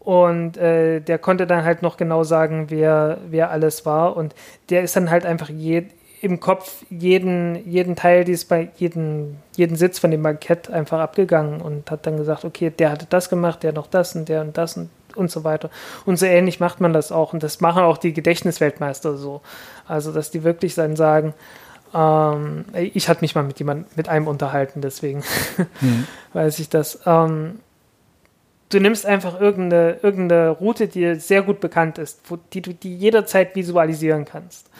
Und äh, der konnte dann halt noch genau sagen, wer, wer alles war. Und der ist dann halt einfach je, im Kopf jeden, jeden Teil dieses bei jeden, jeden Sitz von dem Bankett einfach abgegangen und hat dann gesagt, okay, der hatte das gemacht, der noch das und der und das und, und so weiter. Und so ähnlich macht man das auch. Und das machen auch die Gedächtnisweltmeister so. Also, dass die wirklich dann sagen, ähm, ich hatte mich mal mit jemand, mit einem unterhalten, deswegen mhm. weiß ich das. Ähm, du nimmst einfach irgendeine, irgendeine Route, die dir sehr gut bekannt ist, wo, die du die jederzeit visualisieren kannst.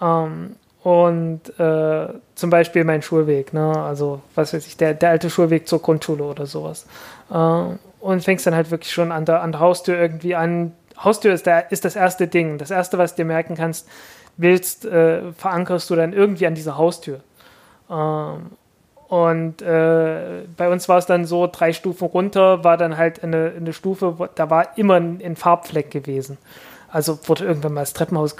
Ähm, und äh, zum Beispiel mein Schulweg, ne? also was weiß ich, der, der alte Schulweg zur Grundschule oder sowas. Äh, und fängst dann halt wirklich schon an der, an der Haustür irgendwie an. Haustür ist, der, ist das erste Ding. Das erste, was du dir merken kannst, willst, äh, verankerst du dann irgendwie an dieser Haustür. Ähm, und äh, bei uns war es dann so, drei Stufen runter war dann halt eine, eine Stufe, wo, da war immer ein, ein, Farbfleck gewesen. Also wurde irgendwann mal das Treppenhaus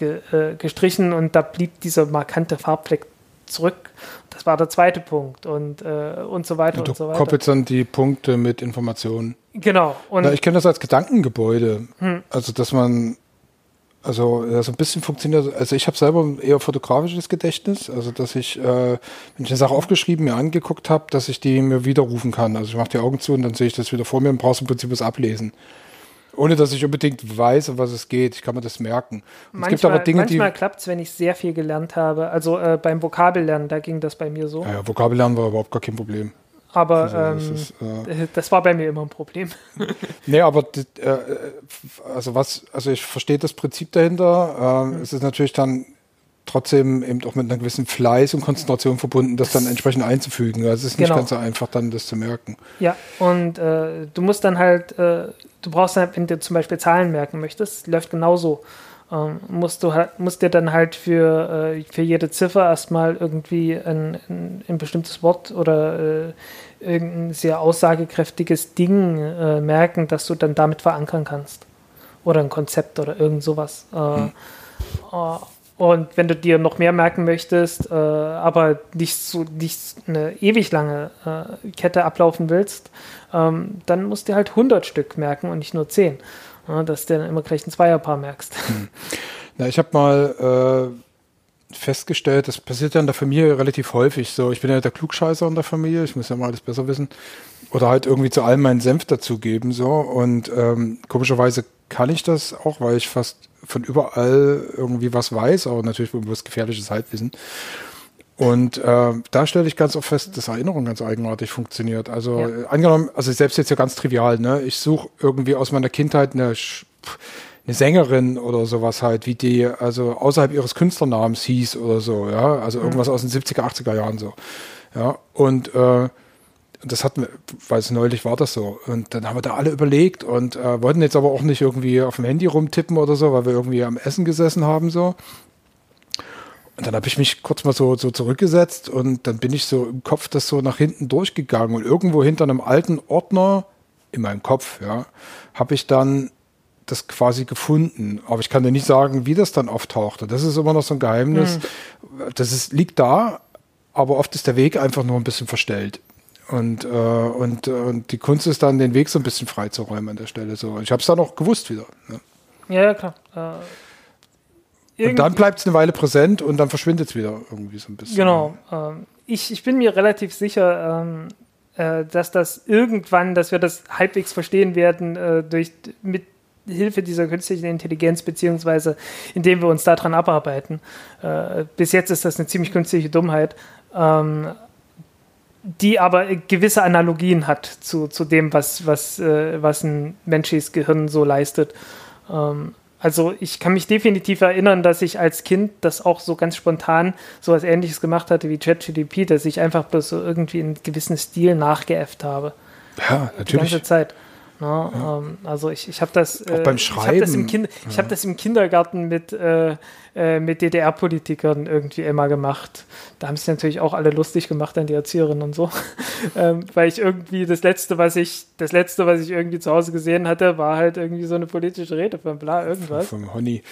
äh, gestrichen und da blieb dieser markante Farbfleck zurück. Das war der zweite Punkt und, äh, und so weiter und, und so weiter. Du koppelst dann die Punkte mit Informationen. Genau. Und Na, ich kenne das als Gedankengebäude. Hm. Also, dass man also so ein bisschen funktioniert, also ich habe selber eher fotografisches Gedächtnis, also dass ich, äh, wenn ich eine Sache aufgeschrieben, mir angeguckt habe, dass ich die mir widerrufen kann. Also ich mache die Augen zu und dann sehe ich das wieder vor mir und brauchst im Prinzip was ablesen. Ohne dass ich unbedingt weiß, um was es geht. Ich kann mir das merken. Manchmal, es gibt aber Dinge, manchmal klappt es, wenn ich sehr viel gelernt habe. Also äh, beim Vokabellernen, da ging das bei mir so. Ja, ja Vokabellernen war überhaupt gar kein Problem. Aber also, das, ähm, ist, äh, das, war bei mir immer ein Problem. nee, aber äh, also was, also ich verstehe das Prinzip dahinter. Äh, mhm. Es ist natürlich dann trotzdem eben auch mit einer gewissen Fleiß und Konzentration verbunden, das dann entsprechend einzufügen. Also es ist nicht genau. ganz so einfach, dann das zu merken. Ja, und äh, du musst dann halt, äh, du brauchst dann, wenn du zum Beispiel Zahlen merken möchtest, läuft genauso ähm, musst du musst dir dann halt für, äh, für jede Ziffer erstmal irgendwie ein, ein, ein bestimmtes Wort oder äh, irgendein sehr aussagekräftiges Ding äh, merken, dass du dann damit verankern kannst. Oder ein Konzept oder irgend sowas. Hm. Und wenn du dir noch mehr merken möchtest, äh, aber nicht so nicht eine ewig lange äh, Kette ablaufen willst, ähm, dann musst du halt 100 Stück merken und nicht nur 10 ja, dass du dann immer gleich ein Zweierpaar merkst. Hm. Na, ich habe mal äh, festgestellt, das passiert ja in der Familie relativ häufig so. Ich bin ja der Klugscheißer in der Familie, ich muss ja mal alles besser wissen. Oder halt irgendwie zu allem meinen Senf dazugeben so. Und ähm, komischerweise kann ich das auch, weil ich fast von überall irgendwie was weiß, aber natürlich was gefährliches Halbwissen. Und äh, da stelle ich ganz oft fest, dass Erinnerung ganz eigenartig funktioniert. Also ja. äh, angenommen, also selbst jetzt ja ganz trivial, ne? Ich suche irgendwie aus meiner Kindheit eine, eine Sängerin oder sowas halt, wie die also außerhalb ihres Künstlernamens hieß oder so, ja. Also mhm. irgendwas aus den 70er, 80er Jahren so. Ja. Und äh, das hatten wir, weil es neulich war das so. Und dann haben wir da alle überlegt und äh, wollten jetzt aber auch nicht irgendwie auf dem Handy rumtippen oder so, weil wir irgendwie am Essen gesessen haben so. Und dann habe ich mich kurz mal so, so zurückgesetzt und dann bin ich so im Kopf das so nach hinten durchgegangen und irgendwo hinter einem alten Ordner in meinem Kopf, ja, habe ich dann das quasi gefunden. Aber ich kann dir nicht sagen, wie das dann auftauchte. Das ist immer noch so ein Geheimnis. Hm. Das ist, liegt da, aber oft ist der Weg einfach nur ein bisschen verstellt. Und, äh, und, äh, und die Kunst ist dann, den Weg so ein bisschen freizuräumen an der Stelle. So. Ich habe es dann auch gewusst wieder. Ne? Ja, ja, klar. Äh und dann bleibt es eine Weile präsent und dann verschwindet es wieder irgendwie so ein bisschen. Genau. Ähm, ich, ich bin mir relativ sicher, ähm, äh, dass das irgendwann, dass wir das halbwegs verstehen werden, äh, durch, mit Hilfe dieser künstlichen Intelligenz, beziehungsweise indem wir uns daran abarbeiten. Äh, bis jetzt ist das eine ziemlich künstliche Dummheit, ähm, die aber gewisse Analogien hat zu, zu dem, was, was, was ein menschliches Gehirn so leistet. Ähm, also ich kann mich definitiv erinnern, dass ich als Kind das auch so ganz spontan so was ähnliches gemacht hatte wie ChatGDP, dass ich einfach bloß so irgendwie in gewissen Stil nachgeäfft habe. Ja, natürlich. Die ganze Zeit. Ne? Ja. Ähm, also ich, ich habe das, äh, beim Schreiben. Ich habe das, im kind, ja. hab das im Kindergarten mit, äh, äh mit DDR-Politikern irgendwie immer gemacht. Da haben sie natürlich auch alle lustig gemacht an die Erzieherinnen und so. ähm, weil ich irgendwie das letzte, was ich, das letzte, was ich irgendwie zu Hause gesehen hatte, war halt irgendwie so eine politische Rede von bla irgendwas. Von Honey.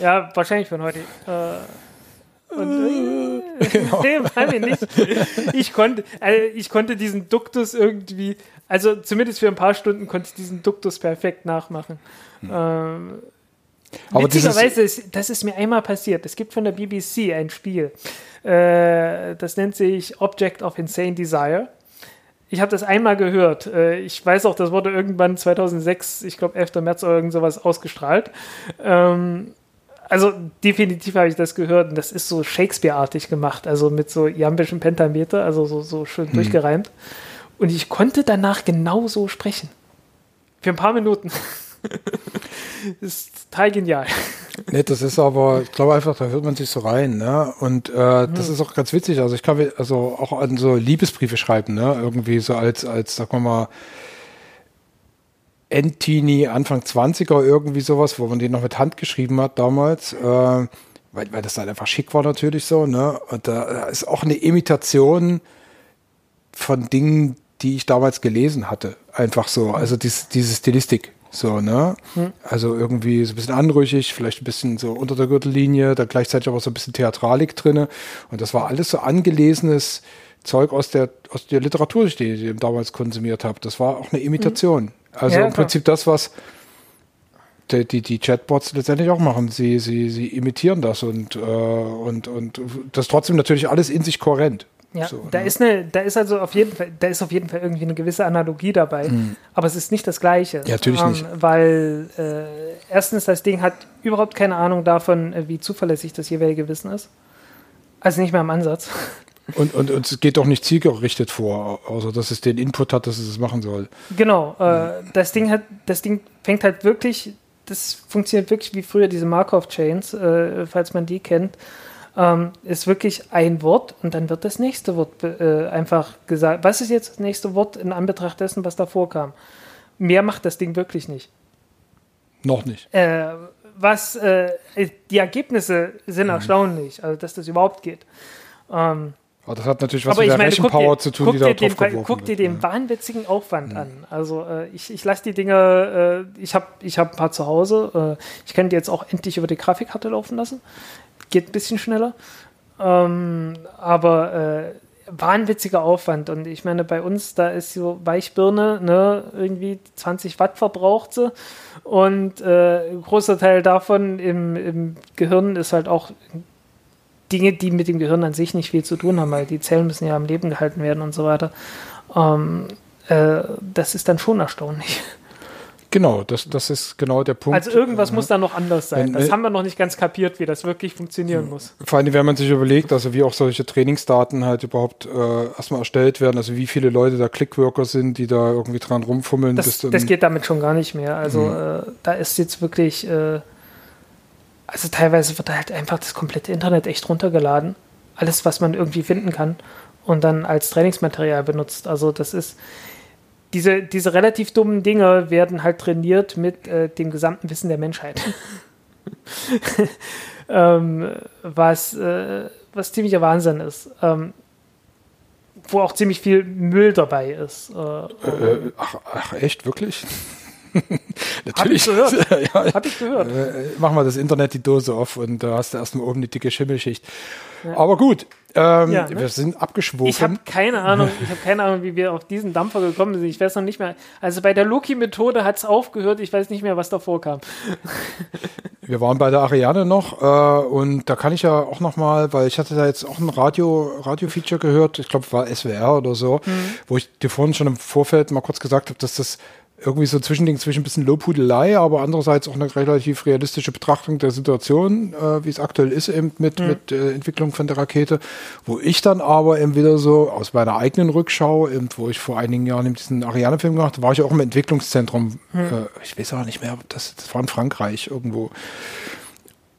Ja, wahrscheinlich von Honey. Äh, und, äh, genau. nee, nicht. Ich konnte, also ich konnte diesen Duktus irgendwie also zumindest für ein paar Stunden konnte ich diesen Duktus perfekt nachmachen. Hm. Ähm, aber witzigerweise, ist, das ist mir einmal passiert. Es gibt von der BBC ein Spiel. Äh, das nennt sich Object of Insane Desire. Ich habe das einmal gehört. Äh, ich weiß auch, das wurde irgendwann 2006, ich glaube 11. März oder irgend sowas ausgestrahlt. Ähm, also definitiv habe ich das gehört und das ist so Shakespeare-artig gemacht, also mit so jambischen Pentameter, also so, so schön hm. durchgereimt. Und ich konnte danach genauso sprechen. Für ein paar Minuten. das ist total genial. Nee, das ist aber, ich glaube einfach, da hört man sich so rein, ne? Und äh, mhm. das ist auch ganz witzig. Also ich kann also auch an so Liebesbriefe schreiben, ne? Irgendwie so als, als, sag mal, Endteenie, Anfang 20er, irgendwie sowas, wo man den noch mit Hand geschrieben hat damals. Äh, weil, weil das dann einfach schick war natürlich so, ne? Und da ist auch eine Imitation von Dingen, die ich damals gelesen hatte. Einfach so, also dies, diese Stilistik. So, ne? Hm. Also irgendwie so ein bisschen anrüchig, vielleicht ein bisschen so unter der Gürtellinie, da gleichzeitig aber so ein bisschen Theatralik drinne. Und das war alles so angelesenes Zeug aus der, aus der Literatur, die ich damals konsumiert habe. Das war auch eine Imitation. Hm. Also ja, im Prinzip das, was die, die, die, Chatbots letztendlich auch machen. Sie, sie, sie imitieren das und, äh, und, und das trotzdem natürlich alles in sich kohärent. Ja, so, da ne? ist eine, da ist also auf jeden Fall, da ist auf jeden Fall irgendwie eine gewisse Analogie dabei, mhm. aber es ist nicht das Gleiche. Ja, natürlich ähm, nicht. Weil äh, erstens, das Ding hat überhaupt keine Ahnung davon, äh, wie zuverlässig das jeweilige Wissen ist. Also nicht mehr im Ansatz. Und, und, und es geht doch nicht zielgerichtet vor, außer dass es den Input hat, dass es es machen soll. Genau, äh, das Ding hat, das Ding fängt halt wirklich, das funktioniert wirklich wie früher diese Markov-Chains, äh, falls man die kennt ähm, ist wirklich ein Wort und dann wird das nächste Wort äh, einfach gesagt. Was ist jetzt das nächste Wort in Anbetracht dessen, was davor kam? Mehr macht das Ding wirklich nicht. Noch nicht. Äh, was äh, die Ergebnisse sind mhm. erstaunlich, also dass das überhaupt geht. Ähm, aber das hat natürlich was mit der meine, Rechenpower dir, zu tun, die da drauf den, Guck dir den ja. wahnwitzigen Aufwand ja. an. Also äh, ich, ich lasse die Dinge, äh, ich habe ich hab ein paar zu Hause. Äh, ich kann die jetzt auch endlich über die Grafikkarte laufen lassen geht ein bisschen schneller. Ähm, aber äh, wahnwitziger Aufwand. Und ich meine, bei uns, da ist so Weichbirne, ne, irgendwie 20 Watt verbraucht sie. Und äh, ein großer Teil davon im, im Gehirn ist halt auch Dinge, die mit dem Gehirn an sich nicht viel zu tun haben, weil die Zellen müssen ja am Leben gehalten werden und so weiter. Ähm, äh, das ist dann schon erstaunlich. Genau, das, das ist genau der Punkt. Also irgendwas äh, muss da noch anders sein. Das haben wir noch nicht ganz kapiert, wie das wirklich funktionieren muss. Vor allem, wenn man sich überlegt, also wie auch solche Trainingsdaten halt überhaupt äh, erstmal erstellt werden, also wie viele Leute da Clickworker sind, die da irgendwie dran rumfummeln. Das, das geht damit schon gar nicht mehr. Also mhm. äh, da ist jetzt wirklich, äh, also teilweise wird da halt einfach das komplette Internet echt runtergeladen. Alles, was man irgendwie finden kann und dann als Trainingsmaterial benutzt. Also das ist, diese, diese relativ dummen Dinge werden halt trainiert mit äh, dem gesamten Wissen der Menschheit. ähm, was, äh, was ziemlicher Wahnsinn ist. Ähm, wo auch ziemlich viel Müll dabei ist. Äh, äh ach, ach, echt, wirklich? Natürlich. Hab ich gehört. ja, Hab ich gehört. Äh, mach mal das Internet die Dose auf und da hast du erstmal oben die dicke Schimmelschicht. Ja. Aber gut, ähm, ja, ne? Wir sind abgeschworen. Ich habe keine Ahnung, ich habe keine Ahnung, wie wir auf diesen Dampfer gekommen sind. Ich weiß noch nicht mehr. Also bei der Loki-Methode hat es aufgehört. Ich weiß nicht mehr, was davor kam. Wir waren bei der Ariane noch äh, und da kann ich ja auch noch mal, weil ich hatte da jetzt auch ein Radio Radio-Feature gehört. Ich glaube, war SWR oder so, mhm. wo ich dir vorhin schon im Vorfeld mal kurz gesagt habe, dass das irgendwie so Zwischending zwischen ein bisschen Lobhudelei, aber andererseits auch eine relativ realistische Betrachtung der Situation, äh, wie es aktuell ist eben mit, mhm. mit äh, Entwicklung von der Rakete, wo ich dann aber eben wieder so aus meiner eigenen Rückschau, eben, wo ich vor einigen Jahren eben diesen Ariane-Film gemacht habe, war ich auch im Entwicklungszentrum, mhm. äh, ich weiß auch nicht mehr, das, das war in Frankreich irgendwo,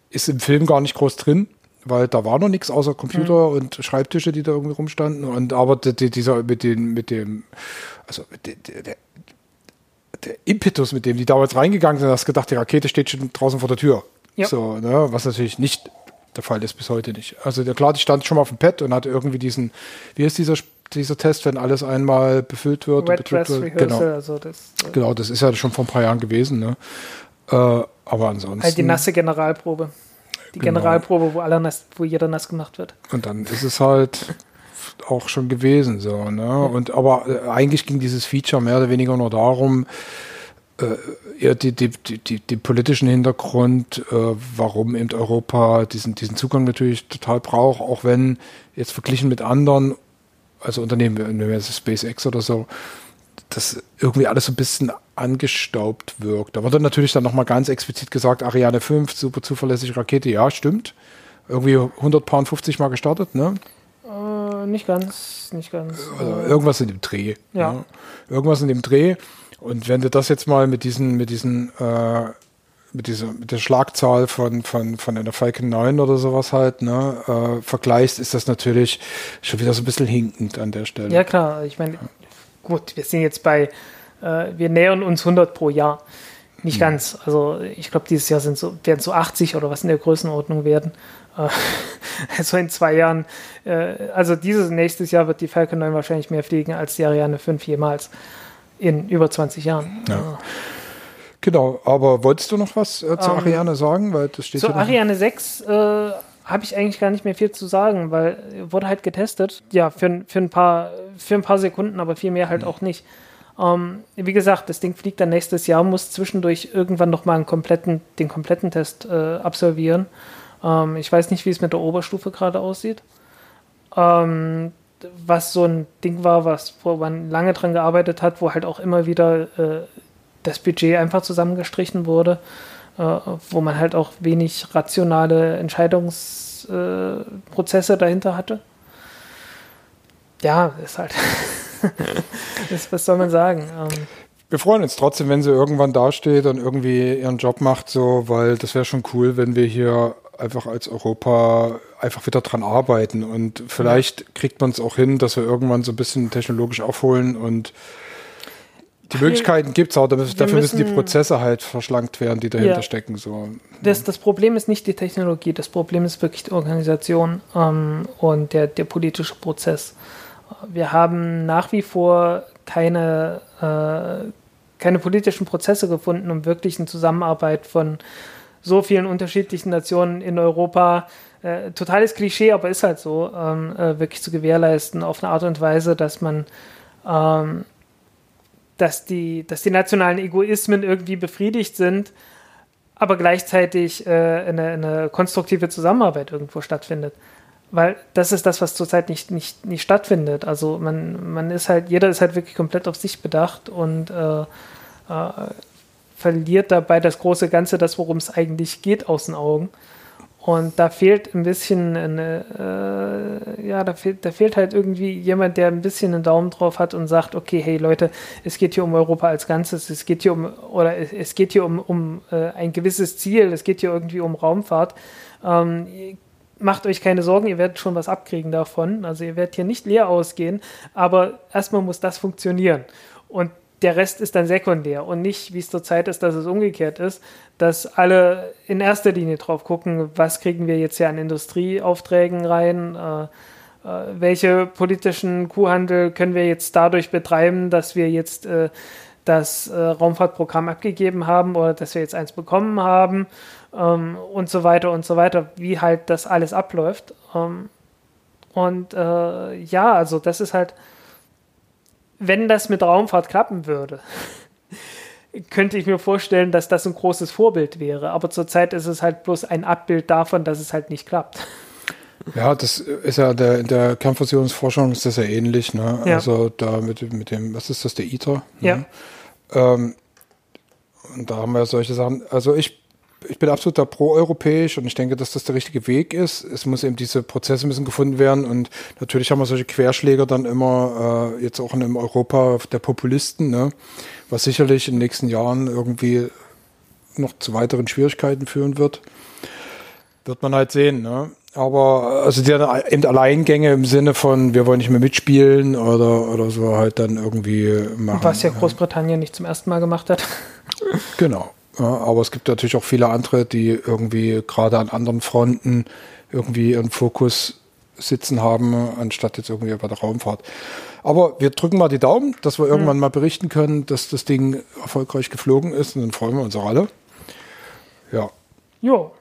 ist im Film gar nicht groß drin, weil da war noch nichts außer Computer mhm. und Schreibtische, die da irgendwie rumstanden. Und aber die, die, dieser mit den, mit dem, also der, der, der Impetus, mit dem die damals reingegangen sind, hast gedacht, die Rakete steht schon draußen vor der Tür. Ja. So, ne, was natürlich nicht der Fall ist bis heute nicht. Also der, klar, die stand schon mal auf dem Pad und hatte irgendwie diesen, wie ist dieser dieser Test, wenn alles einmal befüllt wird Red und wird. Genau. Also das, äh genau, das ist ja schon vor ein paar Jahren gewesen. Ne? Äh, aber ansonsten. Halt die nasse Generalprobe. Die genau. Generalprobe, wo, alle nass, wo jeder nass gemacht wird. Und dann ist es halt auch schon gewesen. So, ne? Und aber äh, eigentlich ging dieses Feature mehr oder weniger nur darum, äh, eher die, die, die, die, politischen Hintergrund, äh, warum eben Europa diesen, diesen Zugang natürlich total braucht, auch wenn jetzt verglichen mit anderen, also Unternehmen, wenn wir SpaceX oder so, das irgendwie alles so ein bisschen angestaubt wirkt. Da wurde natürlich dann nochmal ganz explizit gesagt, Ariane 5, super zuverlässige Rakete, ja, stimmt. Irgendwie 150 Mal gestartet, ne? Äh, nicht ganz, nicht ganz. Also irgendwas in dem Dreh. Ja. Ne? Irgendwas in dem Dreh. Und wenn du das jetzt mal mit diesen, mit diesen, äh, mit dieser, mit der Schlagzahl von, von, von einer Falcon 9 oder sowas halt, ne, äh, vergleichst, ist das natürlich schon wieder so ein bisschen hinkend an der Stelle. Ja, klar. Ich meine, gut, wir sind jetzt bei, äh, wir nähern uns 100 pro Jahr. Nicht hm. ganz. Also, ich glaube, dieses Jahr sind so, werden so 80 oder was in der Größenordnung werden. Also in zwei Jahren, äh, also dieses nächstes Jahr wird die Falcon 9 wahrscheinlich mehr fliegen als die Ariane 5 jemals in über 20 Jahren. Ja. Genau, aber wolltest du noch was äh, zu um, ähm, Ariane sagen? Weil das steht zu Ariane 6 äh, habe ich eigentlich gar nicht mehr viel zu sagen, weil wurde halt getestet. Ja, für, für, ein, paar, für ein paar Sekunden, aber viel mehr halt mhm. auch nicht. Ähm, wie gesagt, das Ding fliegt dann nächstes Jahr, muss zwischendurch irgendwann nochmal einen kompletten, den kompletten Test äh, absolvieren. Ähm, ich weiß nicht, wie es mit der Oberstufe gerade aussieht. Ähm, was so ein Ding war, was, wo man lange dran gearbeitet hat, wo halt auch immer wieder äh, das Budget einfach zusammengestrichen wurde, äh, wo man halt auch wenig rationale Entscheidungsprozesse äh, dahinter hatte. Ja, ist halt. ist, was soll man sagen? Ähm, wir freuen uns trotzdem, wenn sie irgendwann dasteht und irgendwie ihren Job macht, so, weil das wäre schon cool, wenn wir hier einfach als Europa einfach wieder dran arbeiten. Und vielleicht kriegt man es auch hin, dass wir irgendwann so ein bisschen technologisch aufholen und die Möglichkeiten gibt es auch, dafür müssen, müssen, die Prozesse halt verschlankt werden, die dahinter ja. stecken. So. Das, das Problem ist nicht die Technologie, das Problem ist wirklich die Organisation ähm, und der, der politische Prozess. Wir haben nach wie vor keine, äh, keine politischen Prozesse gefunden, um wirklich eine Zusammenarbeit von so vielen unterschiedlichen Nationen in Europa, äh, totales Klischee, aber ist halt so, ähm, äh, wirklich zu gewährleisten auf eine Art und Weise, dass man, ähm, dass, die, dass die nationalen Egoismen irgendwie befriedigt sind, aber gleichzeitig äh, eine, eine konstruktive Zusammenarbeit irgendwo stattfindet weil das ist das, was zurzeit nicht, nicht, nicht stattfindet. Also man, man ist halt, jeder ist halt wirklich komplett auf sich bedacht und äh, äh, verliert dabei das große Ganze, das, worum es eigentlich geht, aus den Augen. Und da fehlt ein bisschen eine, äh, ja, da fehlt, da fehlt halt irgendwie jemand, der ein bisschen einen Daumen drauf hat und sagt, okay, hey Leute, es geht hier um Europa als Ganzes, es geht hier um, oder es geht hier um, um äh, ein gewisses Ziel, es geht hier irgendwie um Raumfahrt. Ähm, macht euch keine Sorgen, ihr werdet schon was abkriegen davon. Also ihr werdet hier nicht leer ausgehen, aber erstmal muss das funktionieren. Und der Rest ist dann sekundär und nicht, wie es zurzeit ist, dass es umgekehrt ist, dass alle in erster Linie drauf gucken, was kriegen wir jetzt hier an Industrieaufträgen rein, äh, äh, welche politischen Kuhhandel können wir jetzt dadurch betreiben, dass wir jetzt äh, das äh, Raumfahrtprogramm abgegeben haben oder dass wir jetzt eins bekommen haben ähm, und so weiter und so weiter, wie halt das alles abläuft. Ähm, und äh, ja, also das ist halt wenn das mit Raumfahrt klappen würde, könnte ich mir vorstellen, dass das ein großes Vorbild wäre. Aber zurzeit ist es halt bloß ein Abbild davon, dass es halt nicht klappt. Ja, das ist ja der, in der Kernfusionsforschung ist das ja ähnlich. Ne? Ja. Also da mit, mit dem, was ist das, der ITER? Ne? Ja. Ähm, und da haben wir solche Sachen. Also ich, ich bin absoluter pro-europäisch und ich denke, dass das der richtige Weg ist. Es muss eben diese Prozesse müssen gefunden werden und natürlich haben wir solche Querschläger dann immer äh, jetzt auch in einem Europa der Populisten, ne? was sicherlich in den nächsten Jahren irgendwie noch zu weiteren Schwierigkeiten führen wird. Wird man halt sehen, ne? Aber also die eben Alleingänge im Sinne von, wir wollen nicht mehr mitspielen oder, oder so halt dann irgendwie machen. Was ja Großbritannien nicht zum ersten Mal gemacht hat. Genau. Aber es gibt natürlich auch viele andere, die irgendwie gerade an anderen Fronten irgendwie ihren Fokus sitzen haben, anstatt jetzt irgendwie bei der Raumfahrt. Aber wir drücken mal die Daumen, dass wir irgendwann mhm. mal berichten können, dass das Ding erfolgreich geflogen ist und dann freuen wir uns auch alle. Ja. Jo.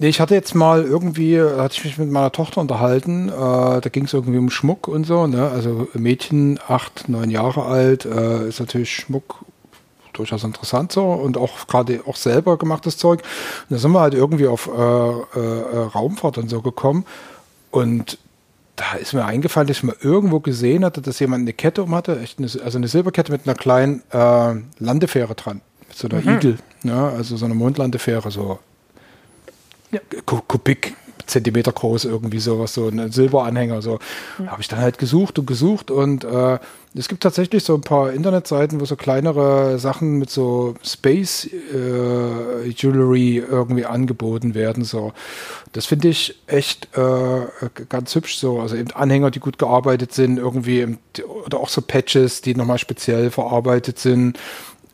Ich hatte jetzt mal irgendwie, hatte ich mich mit meiner Tochter unterhalten, äh, da ging es irgendwie um Schmuck und so, ne? Also Mädchen, acht, neun Jahre alt, äh, ist natürlich Schmuck durchaus interessant so und auch gerade auch selber gemachtes Zeug. Und da sind wir halt irgendwie auf äh, äh, Raumfahrt und so gekommen und da ist mir eingefallen, dass ich mal irgendwo gesehen hatte, dass jemand eine Kette um hatte, eine, also eine Silberkette mit einer kleinen äh, Landefähre dran, mit so einer mhm. Igel, ja, also so eine Mondlandefähre, so ja. Kubik, Zentimeter groß, irgendwie sowas, so ein Silberanhänger. So mhm. habe ich dann halt gesucht und gesucht und äh, es gibt tatsächlich so ein paar Internetseiten, wo so kleinere Sachen mit so Space äh, Jewelry irgendwie angeboten werden. So, das finde ich echt äh, ganz hübsch. So, also eben Anhänger, die gut gearbeitet sind, irgendwie oder auch so Patches, die nochmal speziell verarbeitet sind